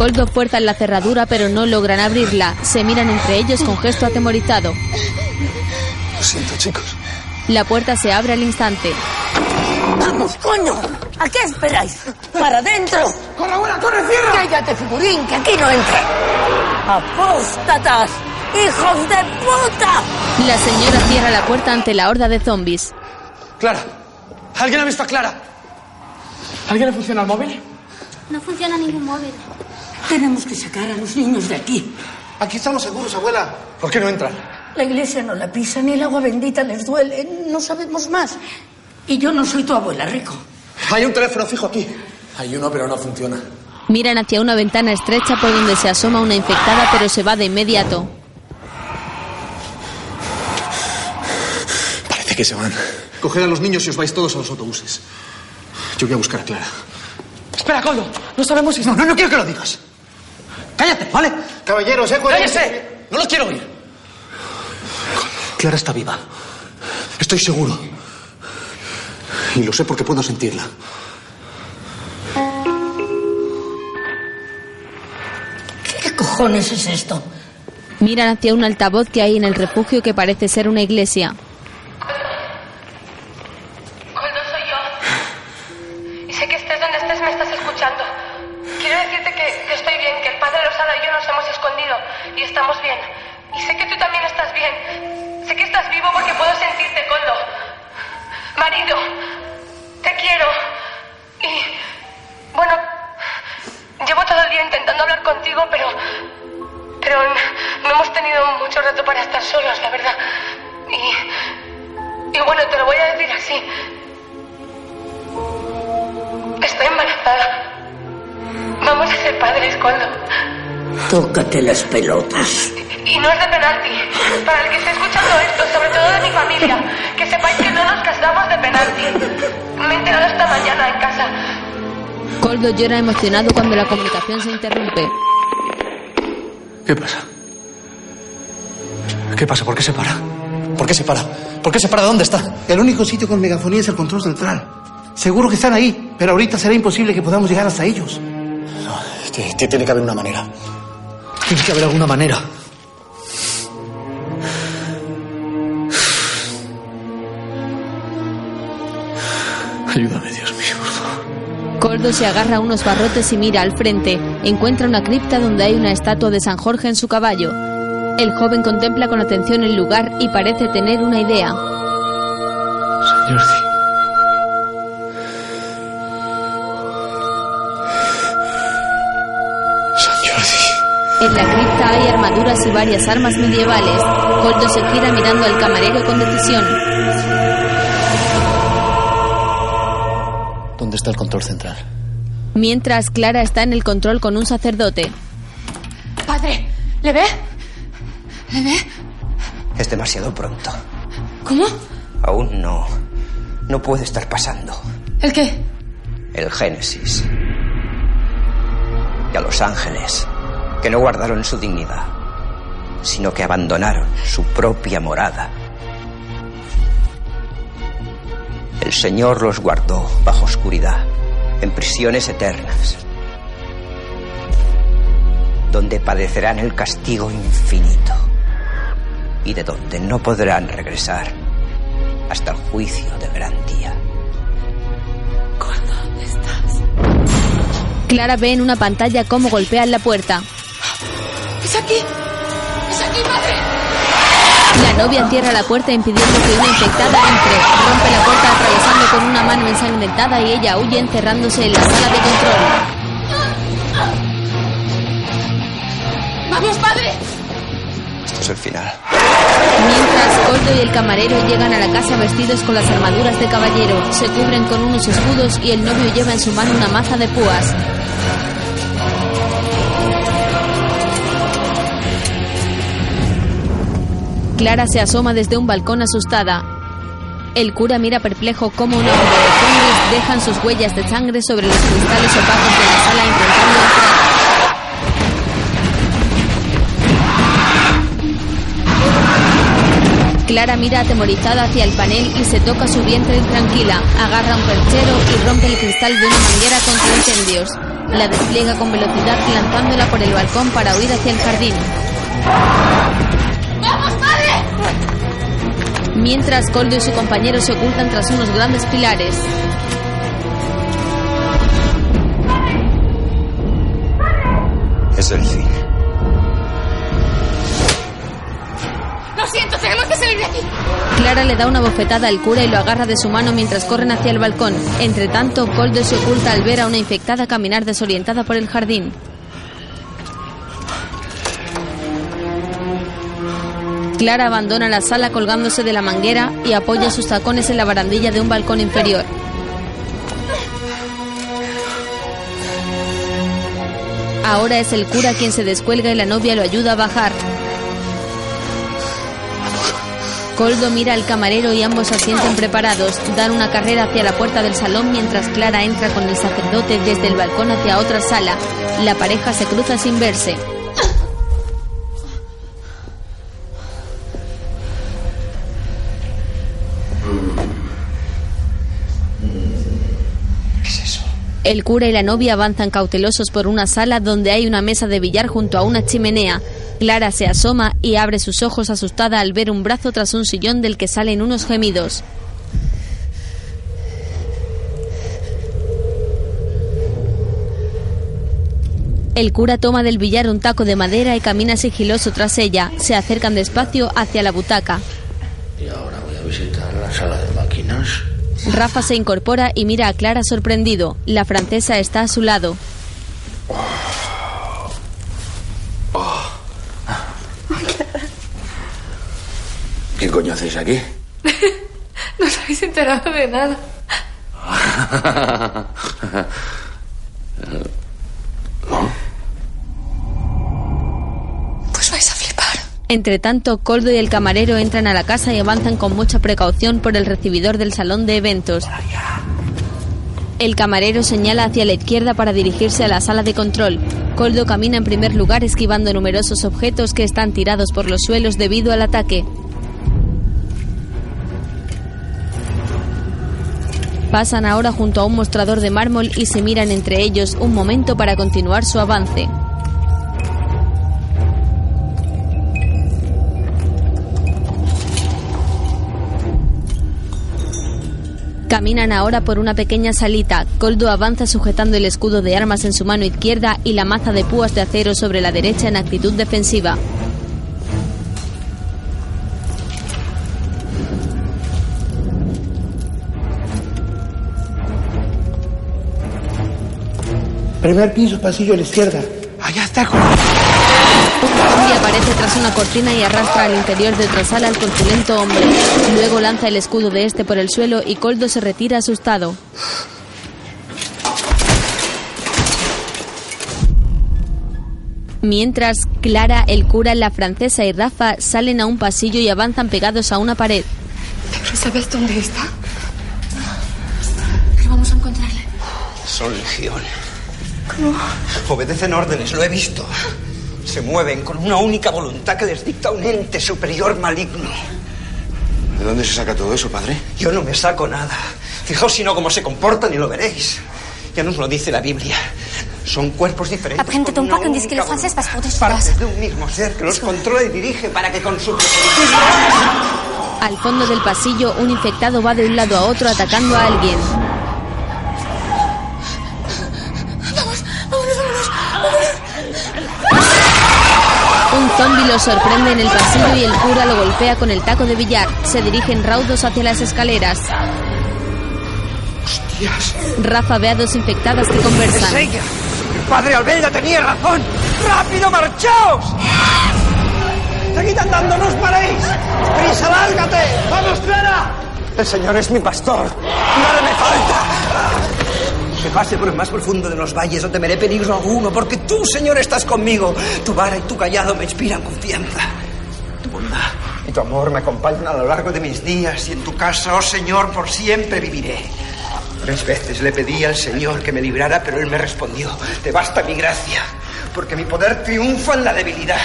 A: Coldo fuerzan la cerradura pero no logran abrirla. Se miran entre ellos con gesto atemorizado.
C: Lo siento, chicos.
A: La puerta se abre al instante.
O: ¡Vamos, coño! ¿A qué esperáis? ¡Para adentro!
C: ¡Corre, abuela, corre, cierra!
O: ¡Cállate, figurín, que aquí no entra! ¡Apóstatas! ¡Hijos de puta!
A: La señora cierra la puerta ante la horda de zombies.
C: Clara, ¿alguien ha visto a Clara? ¿Alguien le funciona el móvil?
S: No funciona ningún móvil.
O: Tenemos que sacar a los niños de aquí.
C: Aquí estamos seguros, abuela. ¿Por qué no entran?
O: La iglesia no la pisa, ni el agua bendita les duele. No sabemos más. Y yo no soy tu abuela, Rico.
C: Hay un teléfono fijo aquí. Hay uno, pero no funciona.
A: Miran hacia una ventana estrecha por donde se asoma una infectada pero se va de inmediato.
C: Parece que se van. Coged a los niños y os vais todos a los autobuses. Yo voy a buscar a Clara. Espera, Coldo. No sabemos si... No, no, no quiero que lo digas. Cállate, ¿vale?
Q: Caballeros, eh,
C: ¡Cállese! No lo quiero oír. Clara está viva. Estoy seguro. Y lo sé porque puedo sentirla.
O: ¿Qué cojones es esto?
A: Miran hacia un altavoz que hay en el refugio que parece ser una iglesia.
T: Bien. Y sé que tú también estás bien. Sé que estás vivo porque puedo sentirte, Coldo. Marido, te quiero. Y, bueno, llevo todo el día intentando hablar contigo, pero... Pero no hemos tenido mucho rato para estar solos, la verdad. Y... Y bueno, te lo voy a decir así. Estoy embarazada. Vamos a ser padres, Coldo.
O: Tócate las pelotas.
T: Y no es de penalti. Para el que esté escuchando esto, sobre todo de mi familia, que sepáis que no nos casamos de penalti. Me he enterado esta mañana en casa.
A: Coldo llora emocionado cuando la comunicación se interrumpe.
U: ¿Qué pasa? ¿Qué pasa? ¿Por qué se para? ¿Por qué se para? ¿Por qué se para? ¿Dónde está?
V: El único sitio con megafonía es el control central. Seguro que están ahí, pero ahorita será imposible que podamos llegar hasta ellos.
U: T- Tiene que haber una manera. Tiene que haber alguna manera. Ayúdame, Dios mío, por favor.
A: Coldo se agarra a unos barrotes y mira al frente. Encuentra una cripta donde hay una estatua de San Jorge en su caballo. El joven contempla con atención el lugar y parece tener una idea.
U: Señor,
A: En la cripta hay armaduras y varias armas medievales. Coldo se gira mirando al camarero con decisión.
U: ¿Dónde está el control central?
A: Mientras Clara está en el control con un sacerdote.
J: Padre, ¿le ve? ¿Le ve?
L: Es demasiado pronto.
J: ¿Cómo?
L: Aún no. No puede estar pasando.
J: ¿El qué?
L: El Génesis. Y a los ángeles, que no guardaron su dignidad, sino que abandonaron su propia morada. El Señor los guardó bajo oscuridad, en prisiones eternas, donde padecerán el castigo infinito y de donde no podrán regresar hasta el juicio de gran día.
J: ¿Dónde estás?
A: Clara ve en una pantalla cómo golpean la puerta.
J: ¡Es aquí! ¡Es aquí, madre!
A: La novia cierra la puerta impidiendo que una infectada entre. Rompe la puerta atravesando con una mano ensangrentada y ella huye encerrándose en la sala de control.
J: ¡Vamos, padre!
L: Esto es el final.
A: Mientras Coldo y el camarero llegan a la casa vestidos con las armaduras de caballero, se cubren con unos escudos y el novio lleva en su mano una maza de púas. Clara se asoma desde un balcón asustada. El cura mira perplejo cómo una horda de zombies dejan sus huellas de sangre sobre los cristales opacos de la sala intentando entrar. Clara mira atemorizada hacia el panel y se toca su vientre intranquila. Agarra un perchero y rompe el cristal de una manguera contra incendios. La despliega con velocidad lanzándola por el balcón para huir hacia el jardín. Mientras Coldo y su compañero se ocultan tras unos grandes pilares.
L: Es el fin.
J: Lo siento, tenemos que salir de aquí.
A: Clara le da una bofetada al cura y lo agarra de su mano mientras corren hacia el balcón. Entre tanto, Coldo se oculta al ver a una infectada caminar desorientada por el jardín. Clara abandona la sala colgándose de la manguera y apoya sus tacones en la barandilla de un balcón inferior. Ahora es el cura quien se descuelga y la novia lo ayuda a bajar. Coldo mira al camarero y ambos asienten preparados. Dan una carrera hacia la puerta del salón mientras Clara entra con el sacerdote desde el balcón hacia otra sala. La pareja se cruza sin verse. El cura y la novia avanzan cautelosos por una sala donde hay una mesa de billar junto a una chimenea. Clara se asoma y abre sus ojos asustada al ver un brazo tras un sillón del que salen unos gemidos. El cura toma del billar un taco de madera y camina sigiloso tras ella. Se acercan despacio hacia la butaca.
U: Y ahora voy a visitar la sala de máquinas.
A: Rafa se incorpora y mira a Clara sorprendido. La francesa está a su lado.
U: ¿Qué coño hacéis aquí?
J: No os habéis enterado de nada.
A: Entre tanto, Coldo y el camarero entran a la casa y avanzan con mucha precaución por el recibidor del salón de eventos. El camarero señala hacia la izquierda para dirigirse a la sala de control. Coldo camina en primer lugar esquivando numerosos objetos que están tirados por los suelos debido al ataque. Pasan ahora junto a un mostrador de mármol y se miran entre ellos un momento para continuar su avance. Caminan ahora por una pequeña salita. Coldo avanza sujetando el escudo de armas en su mano izquierda y la maza de púas de acero sobre la derecha en actitud defensiva.
V: Primer piso, pasillo a la izquierda. Allá está.
A: Zombie aparece tras una cortina y arrastra al interior de otra sala al corpulento hombre. Luego lanza el escudo de este por el suelo y Coldo se retira asustado. Mientras, Clara, el cura, la francesa y Rafa salen a un pasillo y avanzan pegados a una pared.
J: ¿Pero sabes dónde está? Pero vamos a encontrarle.
L: Son legión.
J: ¿Cómo?
L: Obedecen órdenes, lo he visto. Se mueven con una única voluntad que les dicta un ente superior maligno.
U: ¿De dónde se saca todo eso, padre?
L: Yo no me saco nada. Fijaos si no cómo se comportan y lo veréis. Ya nos lo dice la Biblia. Son cuerpos diferentes.
S: Pas qu'on dise que pour des
L: Partes de un mismo ser que los controla y dirige para que con su
A: Al fondo del pasillo, un infectado va de un lado a otro atacando a alguien. Un zombi lo sorprende en el pasillo y el cura lo golpea con el taco de billar. Se dirigen raudos hacia las escaleras.
L: ¡Hostias!
A: Rafa ve a dos infectadas que conversan.
L: ¡Es ella! ¡El padre Albelda tenía razón! ¡Rápido, marchaos! ¡Seguid andando, no os paréis! ¡Prisa, lárgate! ¡Vamos, Clara! El Señor es mi pastor. ¡Nada Que pase por el más profundo de los valles, no temeré peligro alguno, porque tú, Señor, estás conmigo. Tu vara y tu callado me inspiran confianza. Tu bondad y tu amor me acompañan a lo largo de mis días, y en tu casa, oh Señor, por siempre viviré. Tres veces le pedí al Señor que me librara, pero Él me respondió, te basta mi gracia, porque mi poder triunfa en la debilidad.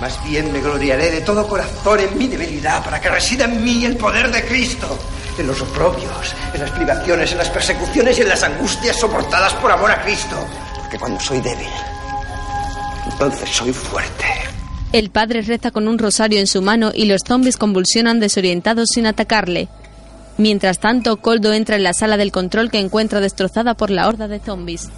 L: Más bien me gloriaré de todo corazón en mi debilidad, para que resida en mí el poder de Cristo. En los oprobios, en las privaciones, en las persecuciones y en las angustias soportadas por amor a Cristo. Porque cuando soy débil, entonces soy fuerte.
A: El padre reza con un rosario en su mano y los zombies convulsionan desorientados sin atacarle. Mientras tanto, Coldo entra en la sala del control que encuentra destrozada por la horda de zombies.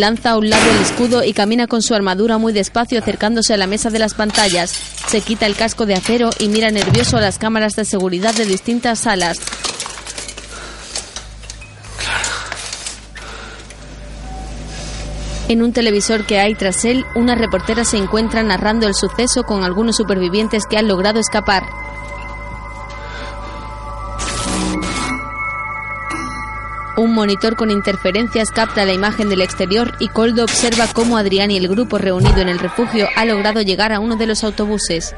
A: Lanza a un lado el escudo y camina con su armadura muy despacio acercándose a la mesa de las pantallas. Se quita el casco de acero y mira nervioso a las cámaras de seguridad de distintas salas. En un televisor que hay tras él, una reportera se encuentra narrando el suceso con algunos supervivientes que han logrado escapar. Un monitor con interferencias capta la imagen del exterior y Coldo observa cómo Adrián y el grupo reunido en el refugio ha logrado llegar a uno de los autobuses.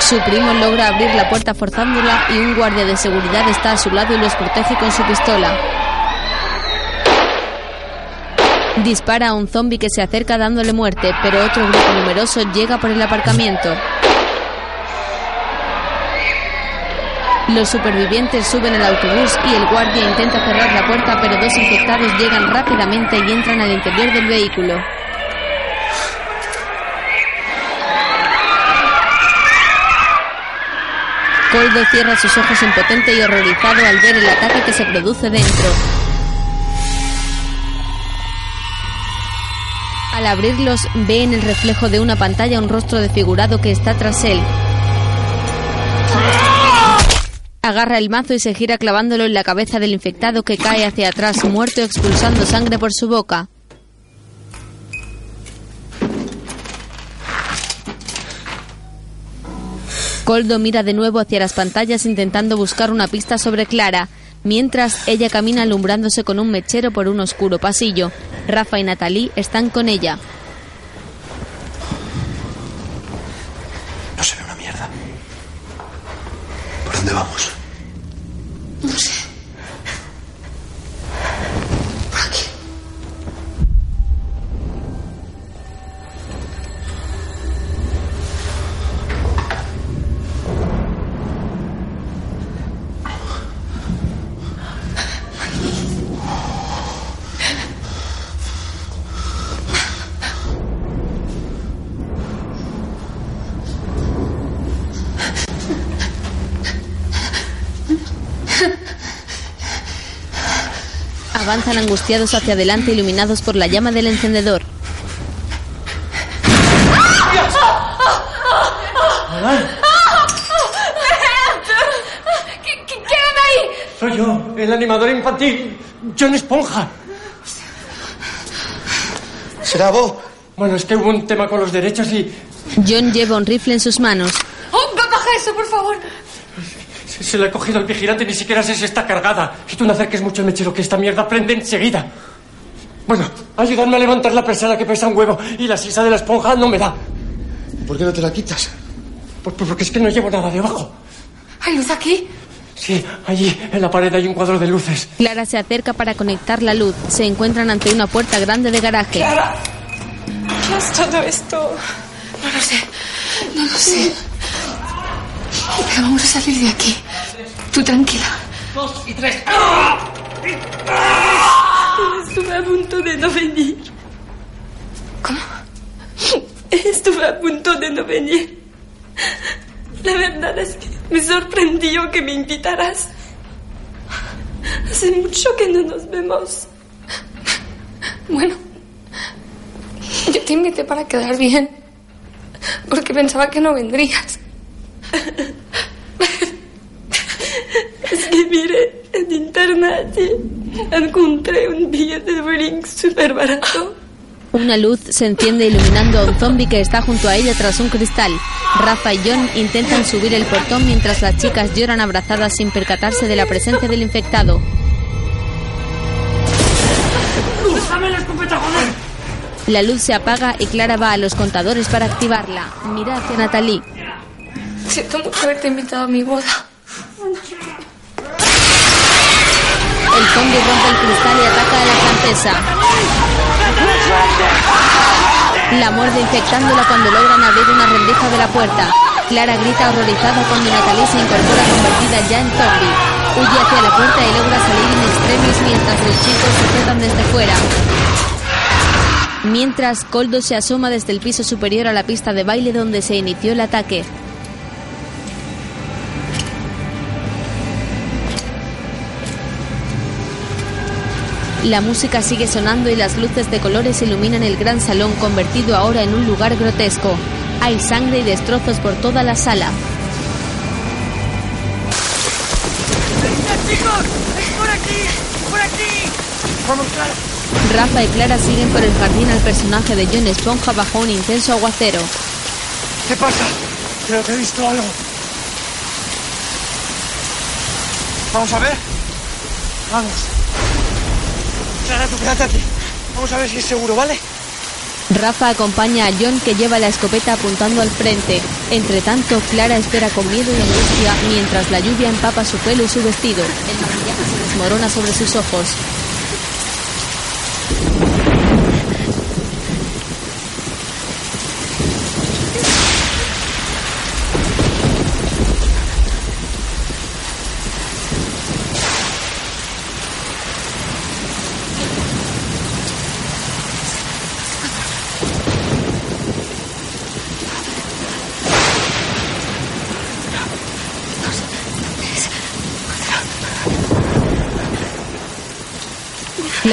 A: Su primo logra abrir la puerta forzándola y un guardia de seguridad está a su lado y los protege con su pistola. Dispara a un zombi que se acerca dándole muerte, pero otro grupo numeroso llega por el aparcamiento. Los supervivientes suben al autobús y el guardia intenta cerrar la puerta, pero dos infectados llegan rápidamente y entran al interior del vehículo. Coldo cierra sus ojos impotente y horrorizado al ver el ataque que se produce dentro. Al abrirlos, ve en el reflejo de una pantalla un rostro desfigurado que está tras él. Agarra el mazo y se gira clavándolo en la cabeza del infectado que cae hacia atrás, muerto expulsando sangre por su boca. Coldo mira de nuevo hacia las pantallas intentando buscar una pista sobre Clara, mientras ella camina alumbrándose con un mechero por un oscuro pasillo. Rafa y Natalie están con ella.
J: No se ve una mierda. ¿Por dónde vamos?
A: Avanzan angustiados hacia adelante iluminados por la llama del encendedor.
R: ¿Qué, qué, ahí? Soy yo, el animador infantil, John Esponja.
J: ¿Será vos?
R: Bueno, es que hubo un tema con los derechos y
A: John lleva un rifle en sus manos.
N: ¡Oh, coja eso, por favor!
R: Se, lo ha cogido el vigilante, ni siquiera sé si está cargada. Y tú no acerques mucho el mechero, que esta mierda prende enseguida. Bueno, ayúdame a levantar la persona que pesa un huevo y la sisa de la esponja no me da.
J: ¿Por qué no te la quitas?
R: Pues, pues porque es que no llevo nada debajo.
N: ¿Hay luz aquí?
R: Sí, allí en la pared hay un cuadro de luces.
A: Clara se acerca para conectar la luz. Se encuentran ante una puerta grande de garaje.
N: ¿Qué es todo esto? No lo sé. No lo sé. Pero vamos a salir de aquí. Tú tranquila.
R: Dos y tres.
N: Estuve a punto de no venir. ¿Cómo? Estuve a punto de no venir. La verdad es que me sorprendió que me invitaras. Hace mucho que no nos vemos. Bueno, yo te invité para quedar bien. Porque pensaba que no vendrías. En internet encontré un billete de Brink súper barato.
A: Una luz se enciende iluminando a un zombie que está junto a ella tras un cristal. Rafa y John intentan subir el portón mientras las chicas lloran abrazadas sin percatarse de la presencia del infectado.
R: ¡Déjame la escopeta, joder!
A: La luz se apaga y Clara va a los contadores para activarla. Mira hacia Natalie.
N: Siento mucho haberte invitado a mi boda.
A: El zombie rompe el cristal y ataca a la francesa. La muerde infectándola cuando logran abrir una rendija de la puerta. Clara grita horrorizada cuando Natalie se incorpora convertida ya en zombie. Huye hacia la puerta y logra salir en extremis mientras los chicos se quedan desde fuera. Mientras, Coldo se asoma desde el piso superior a la pista de baile donde se inició el ataque. La música sigue sonando y las luces de colores iluminan el gran salón convertido ahora en un lugar grotesco. Hay sangre y destrozos por toda la sala.
U: chicos! ¡Por aquí! ¡Por aquí! ¡Vamos, Clara!
A: Rafa y Clara siguen por el jardín al personaje de John Esponja bajo un intenso aguacero.
J: ¿Qué pasa? Creo que he visto algo.
U: Vamos a ver.
J: Vamos.
U: Clara. Vamos a ver si es seguro, ¿vale?
A: Rafa acompaña a John que lleva la escopeta apuntando al frente. Entre tanto, Clara espera con miedo y angustia mientras la lluvia empapa su pelo y su vestido. El maquillaje se desmorona sobre sus ojos.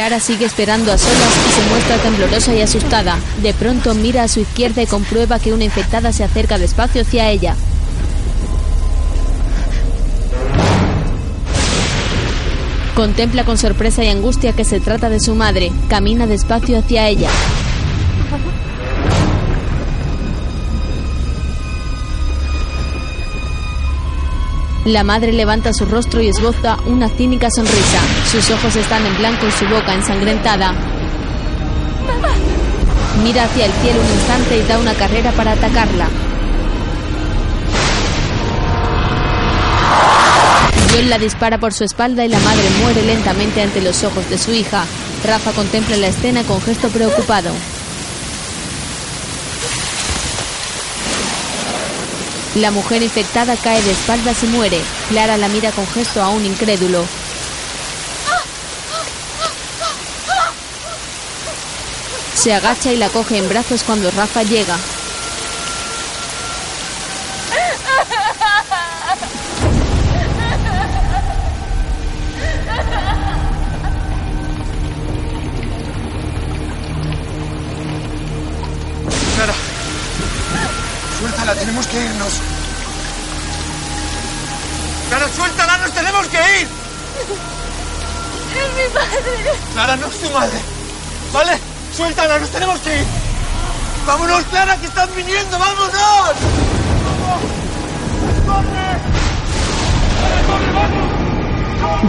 A: Clara sigue esperando a solas y se muestra temblorosa y asustada. De pronto mira a su izquierda y comprueba que una infectada se acerca despacio hacia ella. Contempla con sorpresa y angustia que se trata de su madre. Camina despacio hacia ella. La madre levanta su rostro y esboza una cínica sonrisa. Sus ojos están en blanco y su boca ensangrentada. Mira hacia el cielo un instante y da una carrera para atacarla. John la dispara por su espalda y la madre muere lentamente ante los ojos de su hija. Rafa contempla la escena con gesto preocupado. La mujer infectada cae de espaldas y muere. Clara la mira con gesto aún incrédulo. Se agacha y la coge en brazos cuando Rafa llega.
U: Tenemos que irnos. Clara, suéltala, nos tenemos que ir.
J: Es mi padre.
U: Clara, no es tu madre. ¿Vale? Suéltala, nos tenemos que ir. Vámonos, Clara, que están viniendo, vámonos.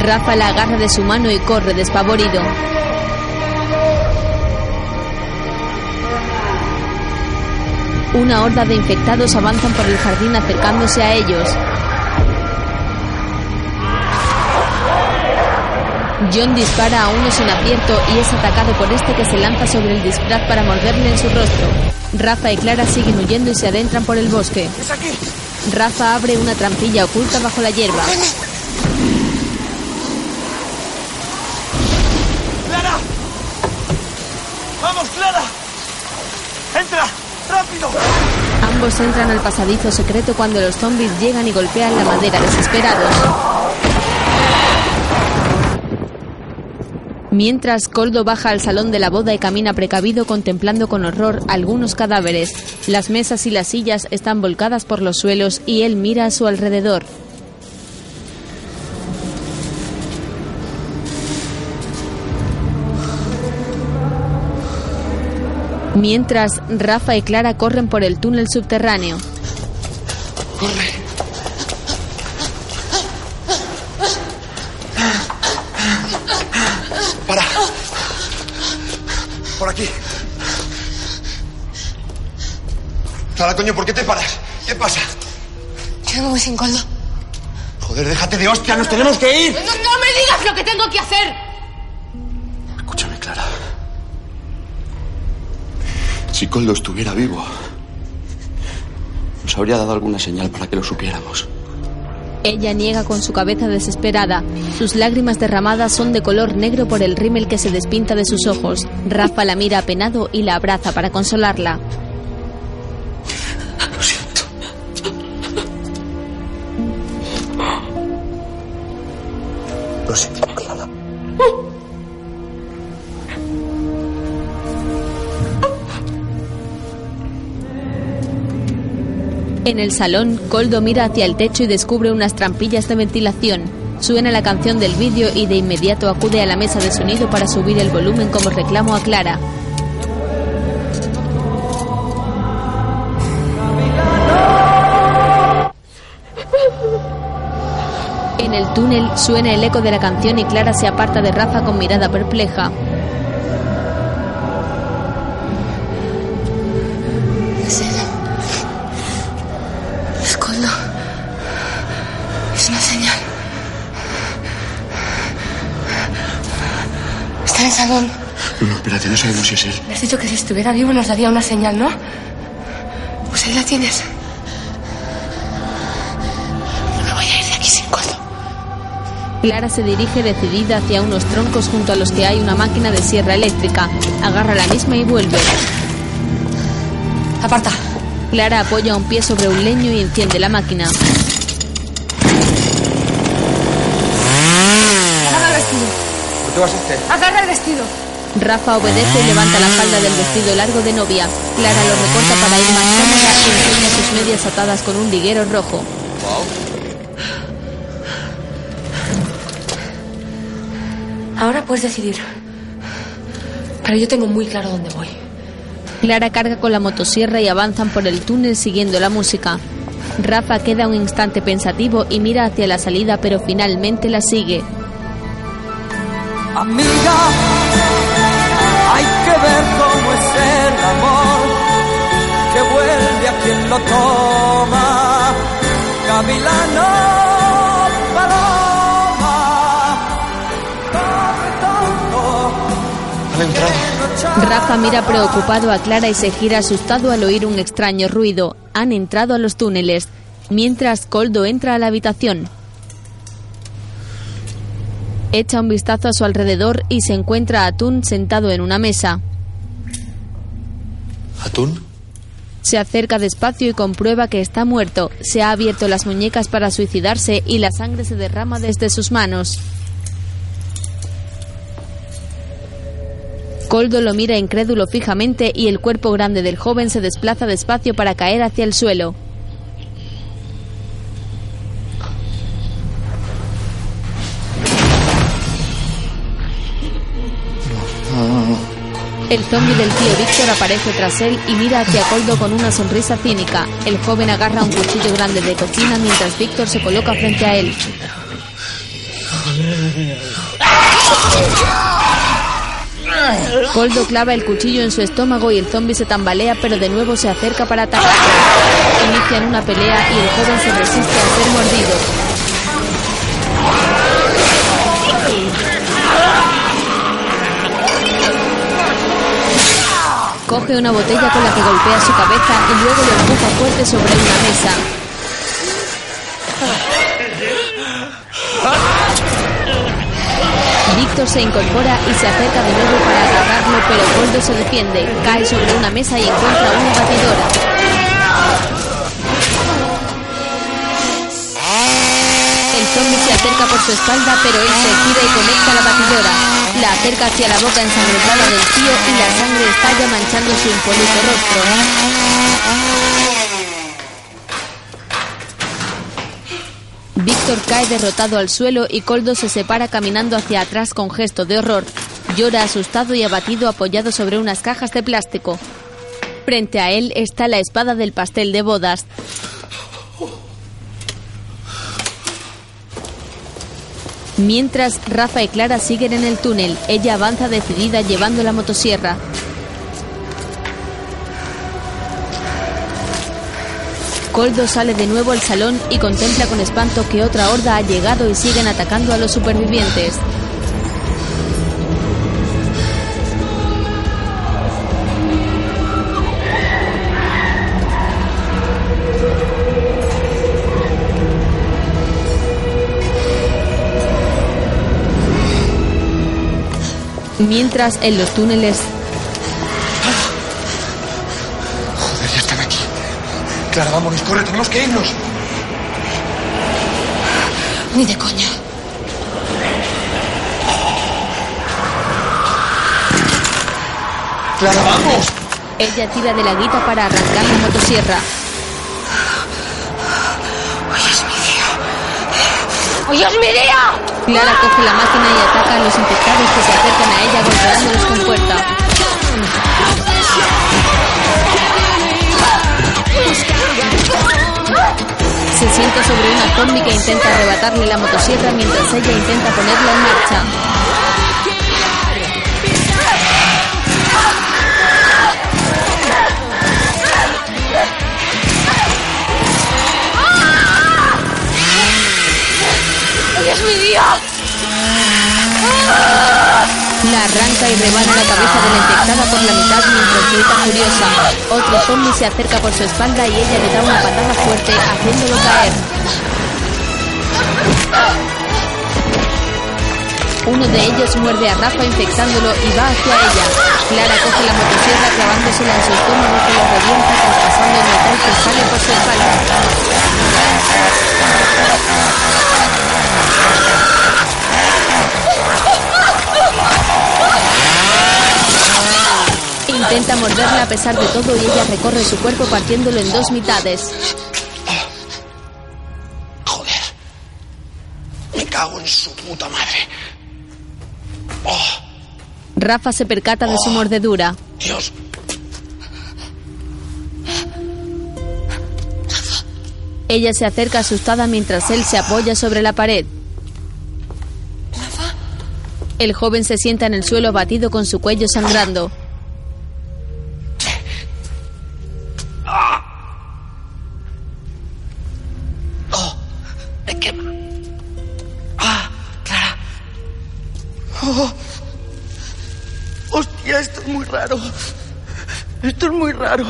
A: Rafa la agarra de su mano y corre despavorido. Una horda de infectados avanzan por el jardín acercándose a ellos. John dispara a uno sin acierto y es atacado por este que se lanza sobre el disfraz para morderle en su rostro. Rafa y Clara siguen huyendo y se adentran por el bosque. Rafa abre una trampilla oculta bajo la hierba.
U: ¡Clara! ¡Vamos, Clara! ¡Entra! ¡Rápido!
A: Entran al pasadizo secreto cuando los zombies llegan y golpean la madera desesperados. Mientras Coldo baja al salón de la boda y camina precavido contemplando con horror algunos cadáveres. Las mesas y las sillas están volcadas por los suelos y él mira a su alrededor. Mientras Rafa y Clara corren por el túnel subterráneo.
U: ¡Corre! ¡Para! Por aquí. Clara, coño, ¿por qué te paras? ¿Qué pasa?
J: Yo me voy sin Coldo.
U: Joder, déjate de hostia, nos tenemos que ir.
J: No, no me digas lo que tengo que hacer.
U: Si Coldo estuviera vivo, nos habría dado alguna señal para que lo supiéramos.
A: Ella niega con su cabeza desesperada. Sus lágrimas derramadas son de color negro por el rímel que se despinta de sus ojos. Rafa la mira apenado y la abraza para consolarla. En el salón, Coldo mira hacia el techo y descubre unas trampillas de ventilación. Suena la canción del vídeo y de inmediato acude a la mesa de sonido para subir el volumen como reclamo a Clara. En el túnel suena el eco de la canción y Clara se aparta de Rafa con mirada perpleja.
U: No, no, espérate, no sabemos si es él.
J: Me has dicho que si estuviera vivo nos daría una señal, ¿no? Pues ahí la tienes. No me voy a ir de aquí sin Coldo.
A: Clara se dirige decidida hacia unos troncos junto a los que hay una máquina de sierra eléctrica. Agarra la misma y vuelve.
J: Aparta.
A: Clara apoya un pie sobre un leño y enciende la máquina.
U: ¿Por qué vas a hacer?
J: Agarra el vestido.
A: Rafa obedece y levanta la falda del vestido largo de novia. Clara lo recorta para ir más cómoda y enseña sus medias atadas con un liguero rojo.
W: Ahora puedes decidir. Pero yo tengo muy claro dónde voy.
A: Clara carga con la motosierra y avanzan por el túnel siguiendo la música. Rafa queda un instante pensativo y mira hacia la salida, pero finalmente la sigue.
B: Amiga, hay que ver cómo es el amor que vuelve a quien lo toma. Gavilano, paloma, corre tonto.
A: Rafa mira preocupado a Clara y se gira asustado al oír un extraño ruido. Han entrado a los túneles, mientras Coldo entra a la habitación. Echa un vistazo a su alrededor y se encuentra a Atún sentado en una mesa.
F: ¿Atún?
A: Se acerca despacio y comprueba que está muerto. Se ha abierto las muñecas para suicidarse y la sangre se derrama desde sus manos. Coldo lo mira incrédulo fijamente y el cuerpo grande del joven se desplaza despacio para caer hacia el suelo. El zombi del tío Víctor aparece tras él y mira hacia Coldo con una sonrisa cínica. El joven agarra un cuchillo grande de cocina mientras Víctor se coloca frente a él. Coldo clava el cuchillo en su estómago y el zombi se tambalea pero de nuevo se acerca para atacarlo. Inician una pelea y el joven se resiste a ser mordido. Coge una botella con la que golpea su cabeza y luego lo empuja fuerte sobre una mesa. Víctor se incorpora y se acerca de nuevo para agarrarlo, pero Coldo se defiende, cae sobre una mesa y encuentra una batidora. El zombie acerca por su espalda, pero él se gira y conecta la batidora. La acerca hacia la boca ensangrentada del tío y la sangre estalla manchando su impoluto rostro. Víctor cae derrotado al suelo y Coldo se separa caminando hacia atrás con gesto de horror. Llora asustado y abatido apoyado sobre unas cajas de plástico. Frente a él está la espada del pastel de bodas. Mientras Rafa y Clara siguen en el túnel, ella avanza decidida llevando la motosierra. Coldo sale de nuevo al salón y contempla con espanto que otra horda ha llegado y siguen atacando a los supervivientes. Mientras en los túneles
U: Joder, ya están aquí. Clara, vámonos, corre, tenemos que irnos.
W: Ni de coña.
U: Clara, vamos.
A: ella tira de la guita para arrancar la motosierra.
W: ¡Hoy es mi día!
A: Clara coge la máquina y ataca a los infectados que se acercan a ella golpeándolos con fuerza. Se sienta sobre una combi que intenta arrebatarle la motosierra mientras ella intenta ponerla en marcha. La arranca y rebana la cabeza de la infectada por la mitad mientras grita furiosa. Otro zombie se acerca por su espalda y ella le da una patada fuerte haciéndolo caer. Uno de ellos muerde a Rafa infectándolo y va hacia ella. Clara coge la motosierra clavándosela en su estómago que lo revienta traspasando el metal que sale por su espalda. Intenta morderla a pesar de todo y ella recorre su cuerpo partiéndolo en dos mitades.
U: Me cago en su puta madre.
A: Rafa se percata de su mordedura.
U: Dios.
A: Ella se acerca asustada mientras él se apoya sobre la pared. El joven se sienta en el suelo batido con su cuello sangrando.
U: Raro.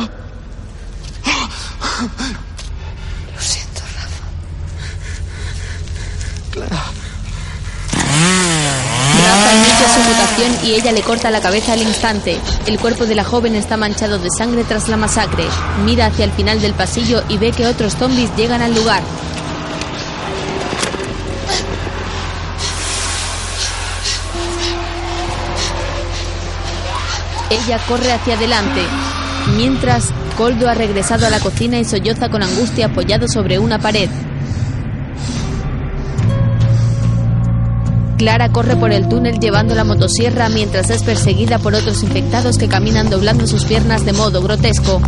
O: Lo siento, Rafa.
U: Clara.
A: Rafa inicia su mutación y ella le corta la cabeza al instante. El cuerpo de la joven está manchado de sangre tras la masacre. Mira hacia el final del pasillo y ve que otros zombies llegan al lugar. Ella corre hacia adelante. Mientras, Coldo ha regresado a la cocina y solloza con angustia apoyado sobre una pared. Clara corre por el túnel llevando la motosierra mientras es perseguida por otros infectados que caminan doblando sus piernas de modo grotesco.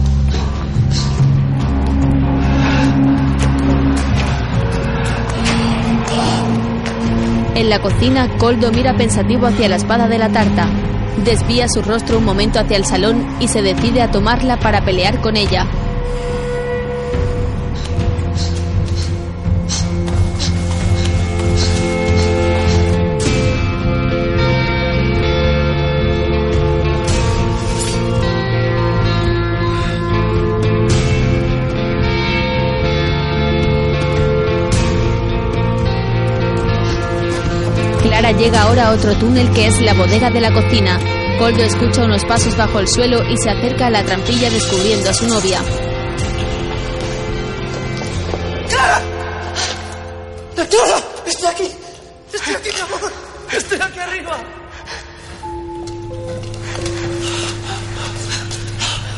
A: En la cocina, Coldo mira pensativo hacia la espada de la tarta. Desvía su rostro un momento hacia el salón y se decide a tomarla para pelear con ella. Llega ahora a otro túnel que es la bodega de la cocina. Coldo escucha unos pasos bajo el suelo y se acerca a la trampilla descubriendo a su novia.
U: ¡Clara! ¡Clara! ¡Estoy aquí! ¡Estoy aquí, mi amor! ¡Estoy aquí arriba!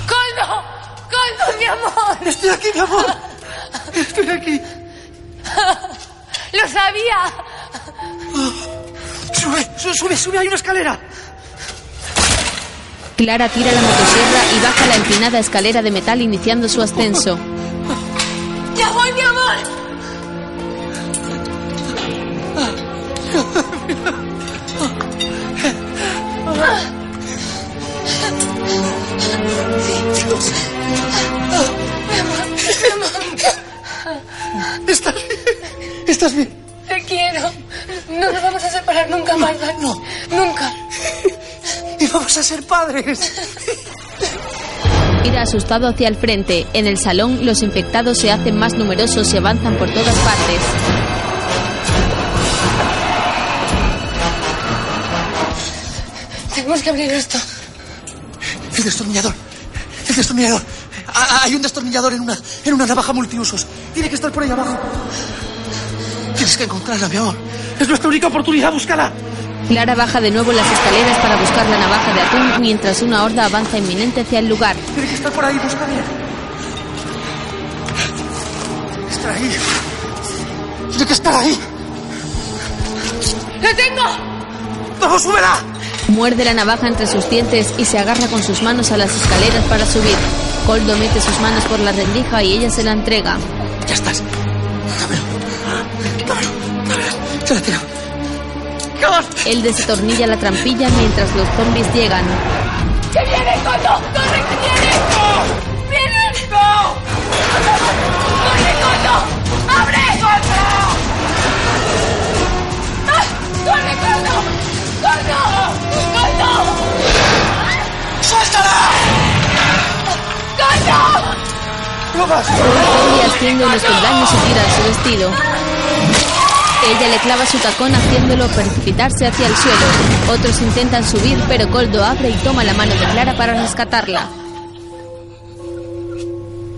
J: ¡Coldo! ¡Coldo, mi amor!
U: ¡Estoy aquí, mi amor! ¡Estoy aquí!
J: ¡Lo sabía!
U: ¡Sube! ¡Sube, sube! ¡Hay una escalera!
A: Clara tira la motosierra y baja la empinada escalera de metal iniciando su ascenso.
J: A
U: ser padres.
A: Mira asustado hacia el frente. En el salón, los infectados se hacen más numerosos y avanzan por todas partes.
J: Tenemos que abrir esto.
U: El destornillador. El destornillador. Hay un destornillador en una, en una navaja multiusos. Tiene que estar por ahí abajo. Tienes que encontrarla, mi amor. Es nuestra única oportunidad. Búscala.
A: Clara baja de nuevo las escaleras para buscar la navaja de atún mientras una horda avanza inminente hacia el lugar.
U: Tiene que estar por ahí. Busca bien. Está ahí. Tiene que estar ahí.
J: ¡Lo tengo!
U: ¡Vamos, súbela!
A: Muerde la navaja entre sus dientes y se agarra con sus manos a las escaleras para subir. Coldo mete sus manos por la rendija y ella se la entrega.
U: Ya estás. Dámelo. Dámelo. Dámelo. Te la tiro.
A: Él destornilla la trampilla mientras los zombies llegan.
J: ¡Que viene, Coldo! ¡Corre, que viene! ¡Vienen! ¡No! ¡Corre, Coldo! ¡Abre! ¡Ah! ¡Corre! ¡Coldo! ¡Coldo!
U: ¡Suéltala!
J: ¡Coldo!
U: ¡No vas!
A: Asciende unos peldaños y tira su vestido. Ella le clava su tacón haciéndolo precipitarse hacia el suelo. Otros intentan subir, pero Coldo abre y toma la mano de Clara para rescatarla.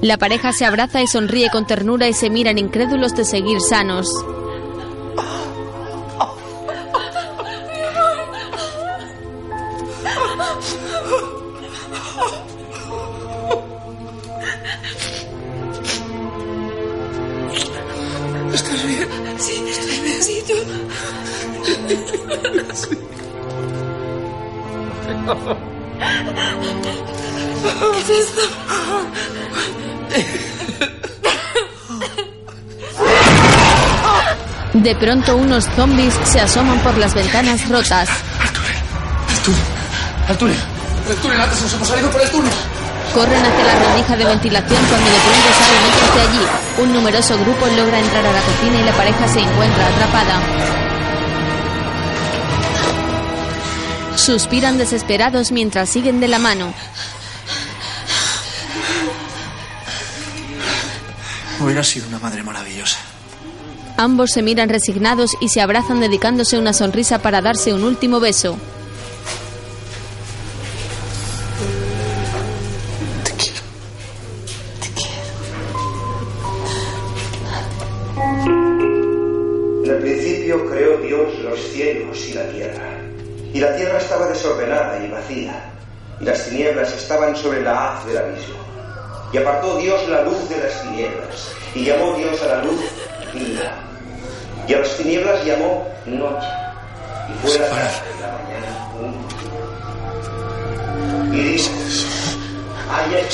A: La pareja se abraza y sonríe con ternura y se miran incrédulos de seguir sanos. De pronto unos zombies se asoman por las ventanas rotas.
U: ¡Al túnel! ¡El túnel! ¡Antes nos hemos salido por el túnel!
A: Corren hacia la rendija de ventilación cuando de pronto salen otros de allí. Un numeroso grupo logra entrar a la cocina y la pareja se encuentra atrapada. Suspiran desesperados mientras siguen de la mano.
U: Hubiera sido una madre maravillosa.
A: Ambos se miran resignados y se abrazan dedicándose una sonrisa para darse un último beso.
L: En el principio creó Dios los cielos y la tierra. Y la tierra estaba desordenada y vacía. Y las tinieblas estaban sobre la haz del abismo. Y apartó Dios la luz de las tinieblas. Y llamó Dios a la luz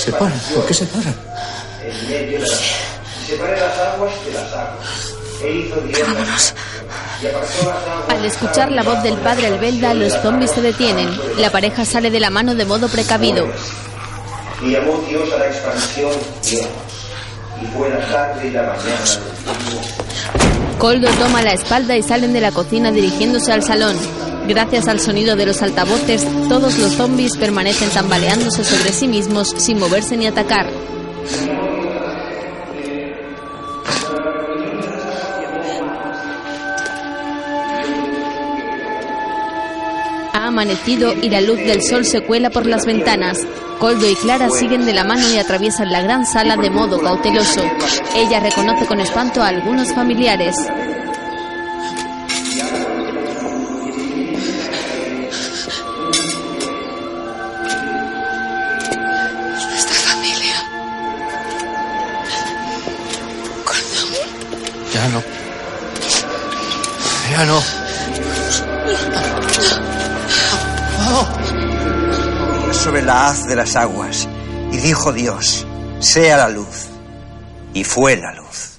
U: ¿Se paran? ¿Por qué se paran?
L: en medio de Separe las aguas de las aguas. Aguas.
A: Al escuchar la voz del padre Albelda, los zombies se detienen. La pareja sale de la mano de modo precavido.
L: Y llamó Dios a la expansión Dios. Y fue la tarde y la mañana.
A: Coldo toma la espalda y salen de la cocina dirigiéndose al salón. Gracias al sonido de los altavoces, todos los zombies permanecen tambaleándose sobre sí mismos sin moverse ni atacar. Ha amanecido y la luz del sol se cuela por las ventanas. Coldo y Clara siguen de la mano y atraviesan la gran sala de modo cauteloso. Ella reconoce con espanto a algunos familiares.
L: De las aguas. Y dijo Dios, sea la luz. Y fue la luz.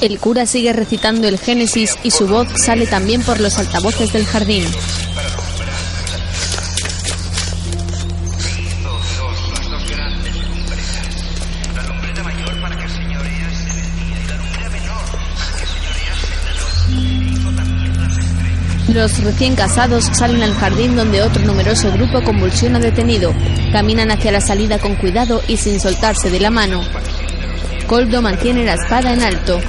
A: El cura sigue recitando el Génesis y su voz sale también por los altavoces del jardín. Los recién casados salen al jardín donde otro numeroso grupo convulsiona detenido. Caminan hacia la salida con cuidado y sin soltarse de la mano. Coldo mantiene la espada en alto.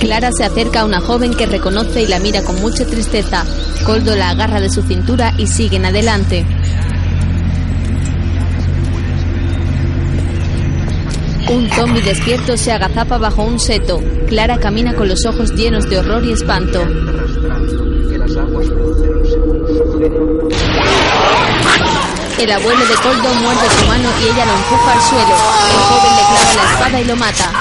A: Clara se acerca a una joven que reconoce y la mira con mucha tristeza. Coldo la agarra de su cintura y siguen adelante. Un zombi despierto se agazapa bajo un seto. Clara camina con los ojos llenos de horror y espanto. El abuelo de Coldo muerde su mano y ella lo empuja al suelo. El joven le clava la espada y lo mata.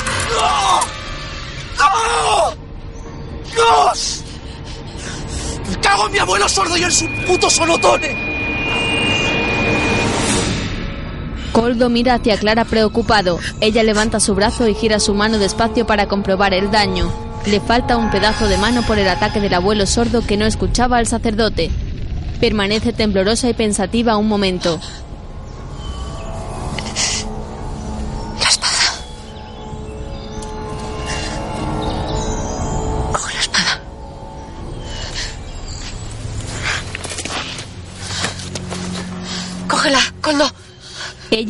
U: ¡Dios! ¡Me cago en mi abuelo sordo y en su puto sonotone!
A: Coldo mira hacia Clara preocupado. Ella levanta su brazo y gira su mano despacio para comprobar el daño. Le falta un pedazo de mano por el ataque del abuelo sordo que no escuchaba al sacerdote. Permanece temblorosa y pensativa un momento.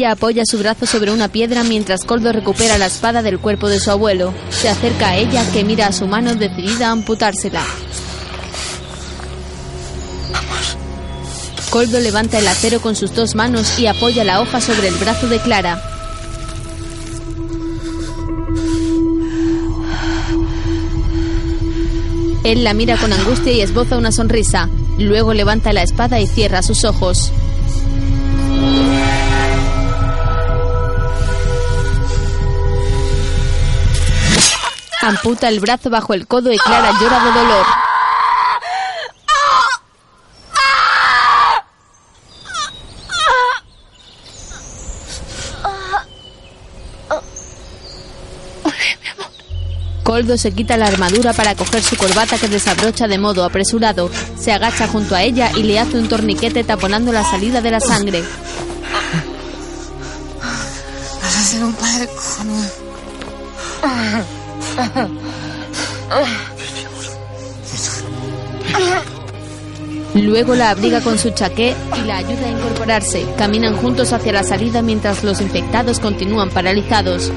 A: Ella apoya su brazo sobre una piedra mientras Coldo recupera la espada del cuerpo de su abuelo. Se acerca a ella que mira a su mano decidida a amputársela. Coldo levanta el acero con sus dos manos y apoya la hoja sobre el brazo de Clara. Él la mira con angustia y esboza una sonrisa. Luego levanta la espada y cierra sus ojos. Amputa el brazo bajo el codo y Clara llora de dolor. Coldo se quita la armadura para coger su corbata que desabrocha de modo apresurado. Se agacha junto a ella y le hace un torniquete taponando la salida de la sangre.
W: Vas a ser un padre cojonudo.
A: Luego la abriga con su chaqué y la ayuda a incorporarse. Caminan juntos hacia la salida mientras los infectados continúan paralizados.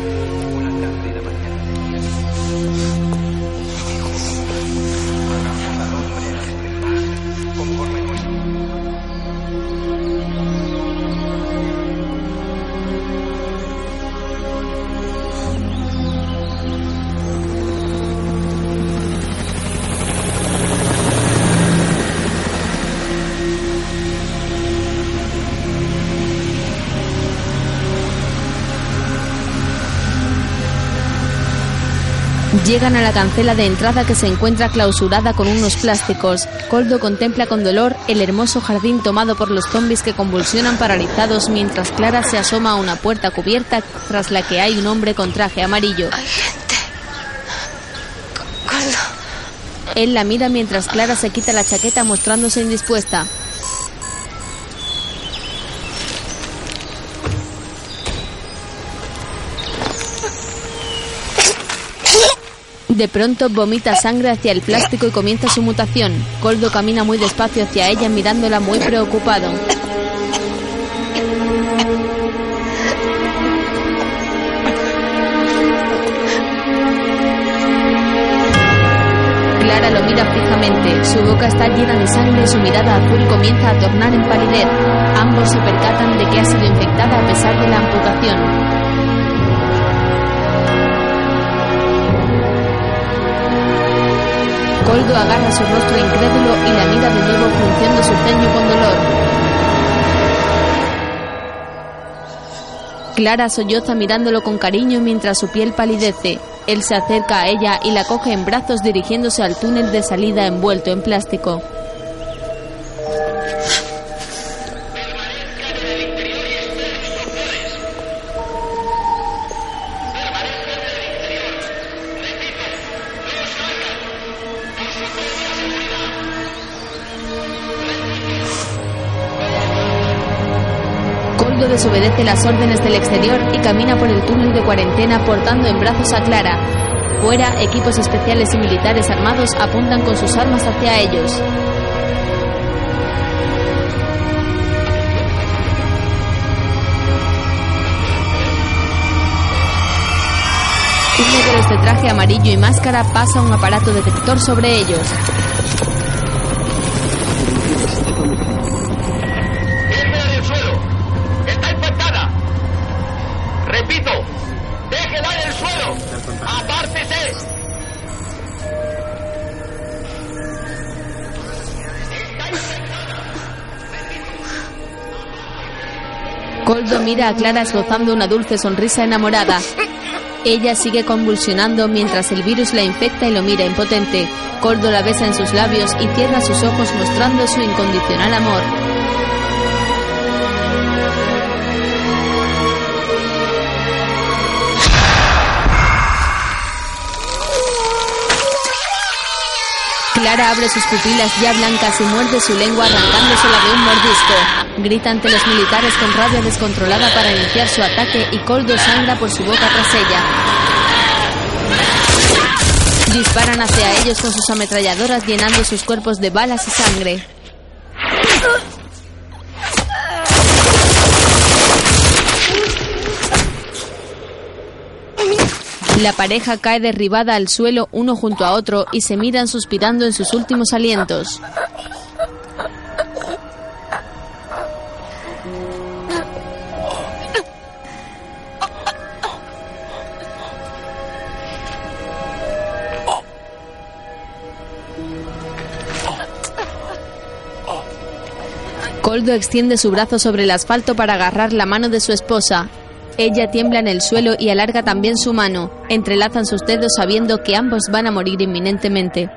A: Llegan a la cancela de entrada que se encuentra clausurada con unos plásticos. Coldo contempla con dolor el hermoso jardín tomado por los zombies que convulsionan paralizados mientras Clara se asoma a una puerta cubierta tras la que hay un hombre con traje amarillo. Él la mira mientras Clara se quita la chaqueta mostrándose indispuesta. De pronto vomita sangre hacia el plástico y comienza su mutación. Coldo camina muy despacio hacia ella mirándola muy preocupado. Clara lo mira fijamente. Su boca está llena de sangre y su mirada azul comienza a tornar en palidez. Ambos se percatan de que ha sido infectada a pesar de la amputación. Coldo agarra su rostro incrédulo y la mira de nuevo frunciendo su ceño con dolor. Clara solloza mirándolo con cariño mientras su piel palidece. Él se acerca a ella y la coge en brazos dirigiéndose al túnel de salida envuelto en plástico. Desobedece las órdenes del exterior y camina por el túnel de cuarentena portando en brazos a Clara. Fuera, equipos especiales y militares armados apuntan con sus armas hacia ellos. Un negro de traje amarillo y máscara pasa un aparato detector sobre ellos. Mira a Clara esbozando una dulce sonrisa enamorada. Ella sigue convulsionando mientras el virus la infecta y lo mira impotente. Coldo la besa en sus labios y cierra sus ojos mostrando su incondicional amor. Clara abre sus pupilas ya blancas y muerde su lengua arrancándosela de un mordisco. Grita ante los militares con rabia descontrolada para iniciar su ataque y Coldo sangra por su boca tras ella. Disparan hacia ellos con sus ametralladoras llenando sus cuerpos de balas y sangre. La pareja cae derribada al suelo uno junto a otro y se miran suspirando en sus últimos alientos. Coldo extiende su brazo sobre el asfalto para agarrar la mano de su esposa. Ella tiembla en el suelo y alarga también su mano. Entrelazan sus dedos sabiendo que ambos van a morir inminentemente.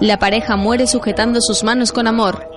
A: La pareja muere sujetando sus manos con amor.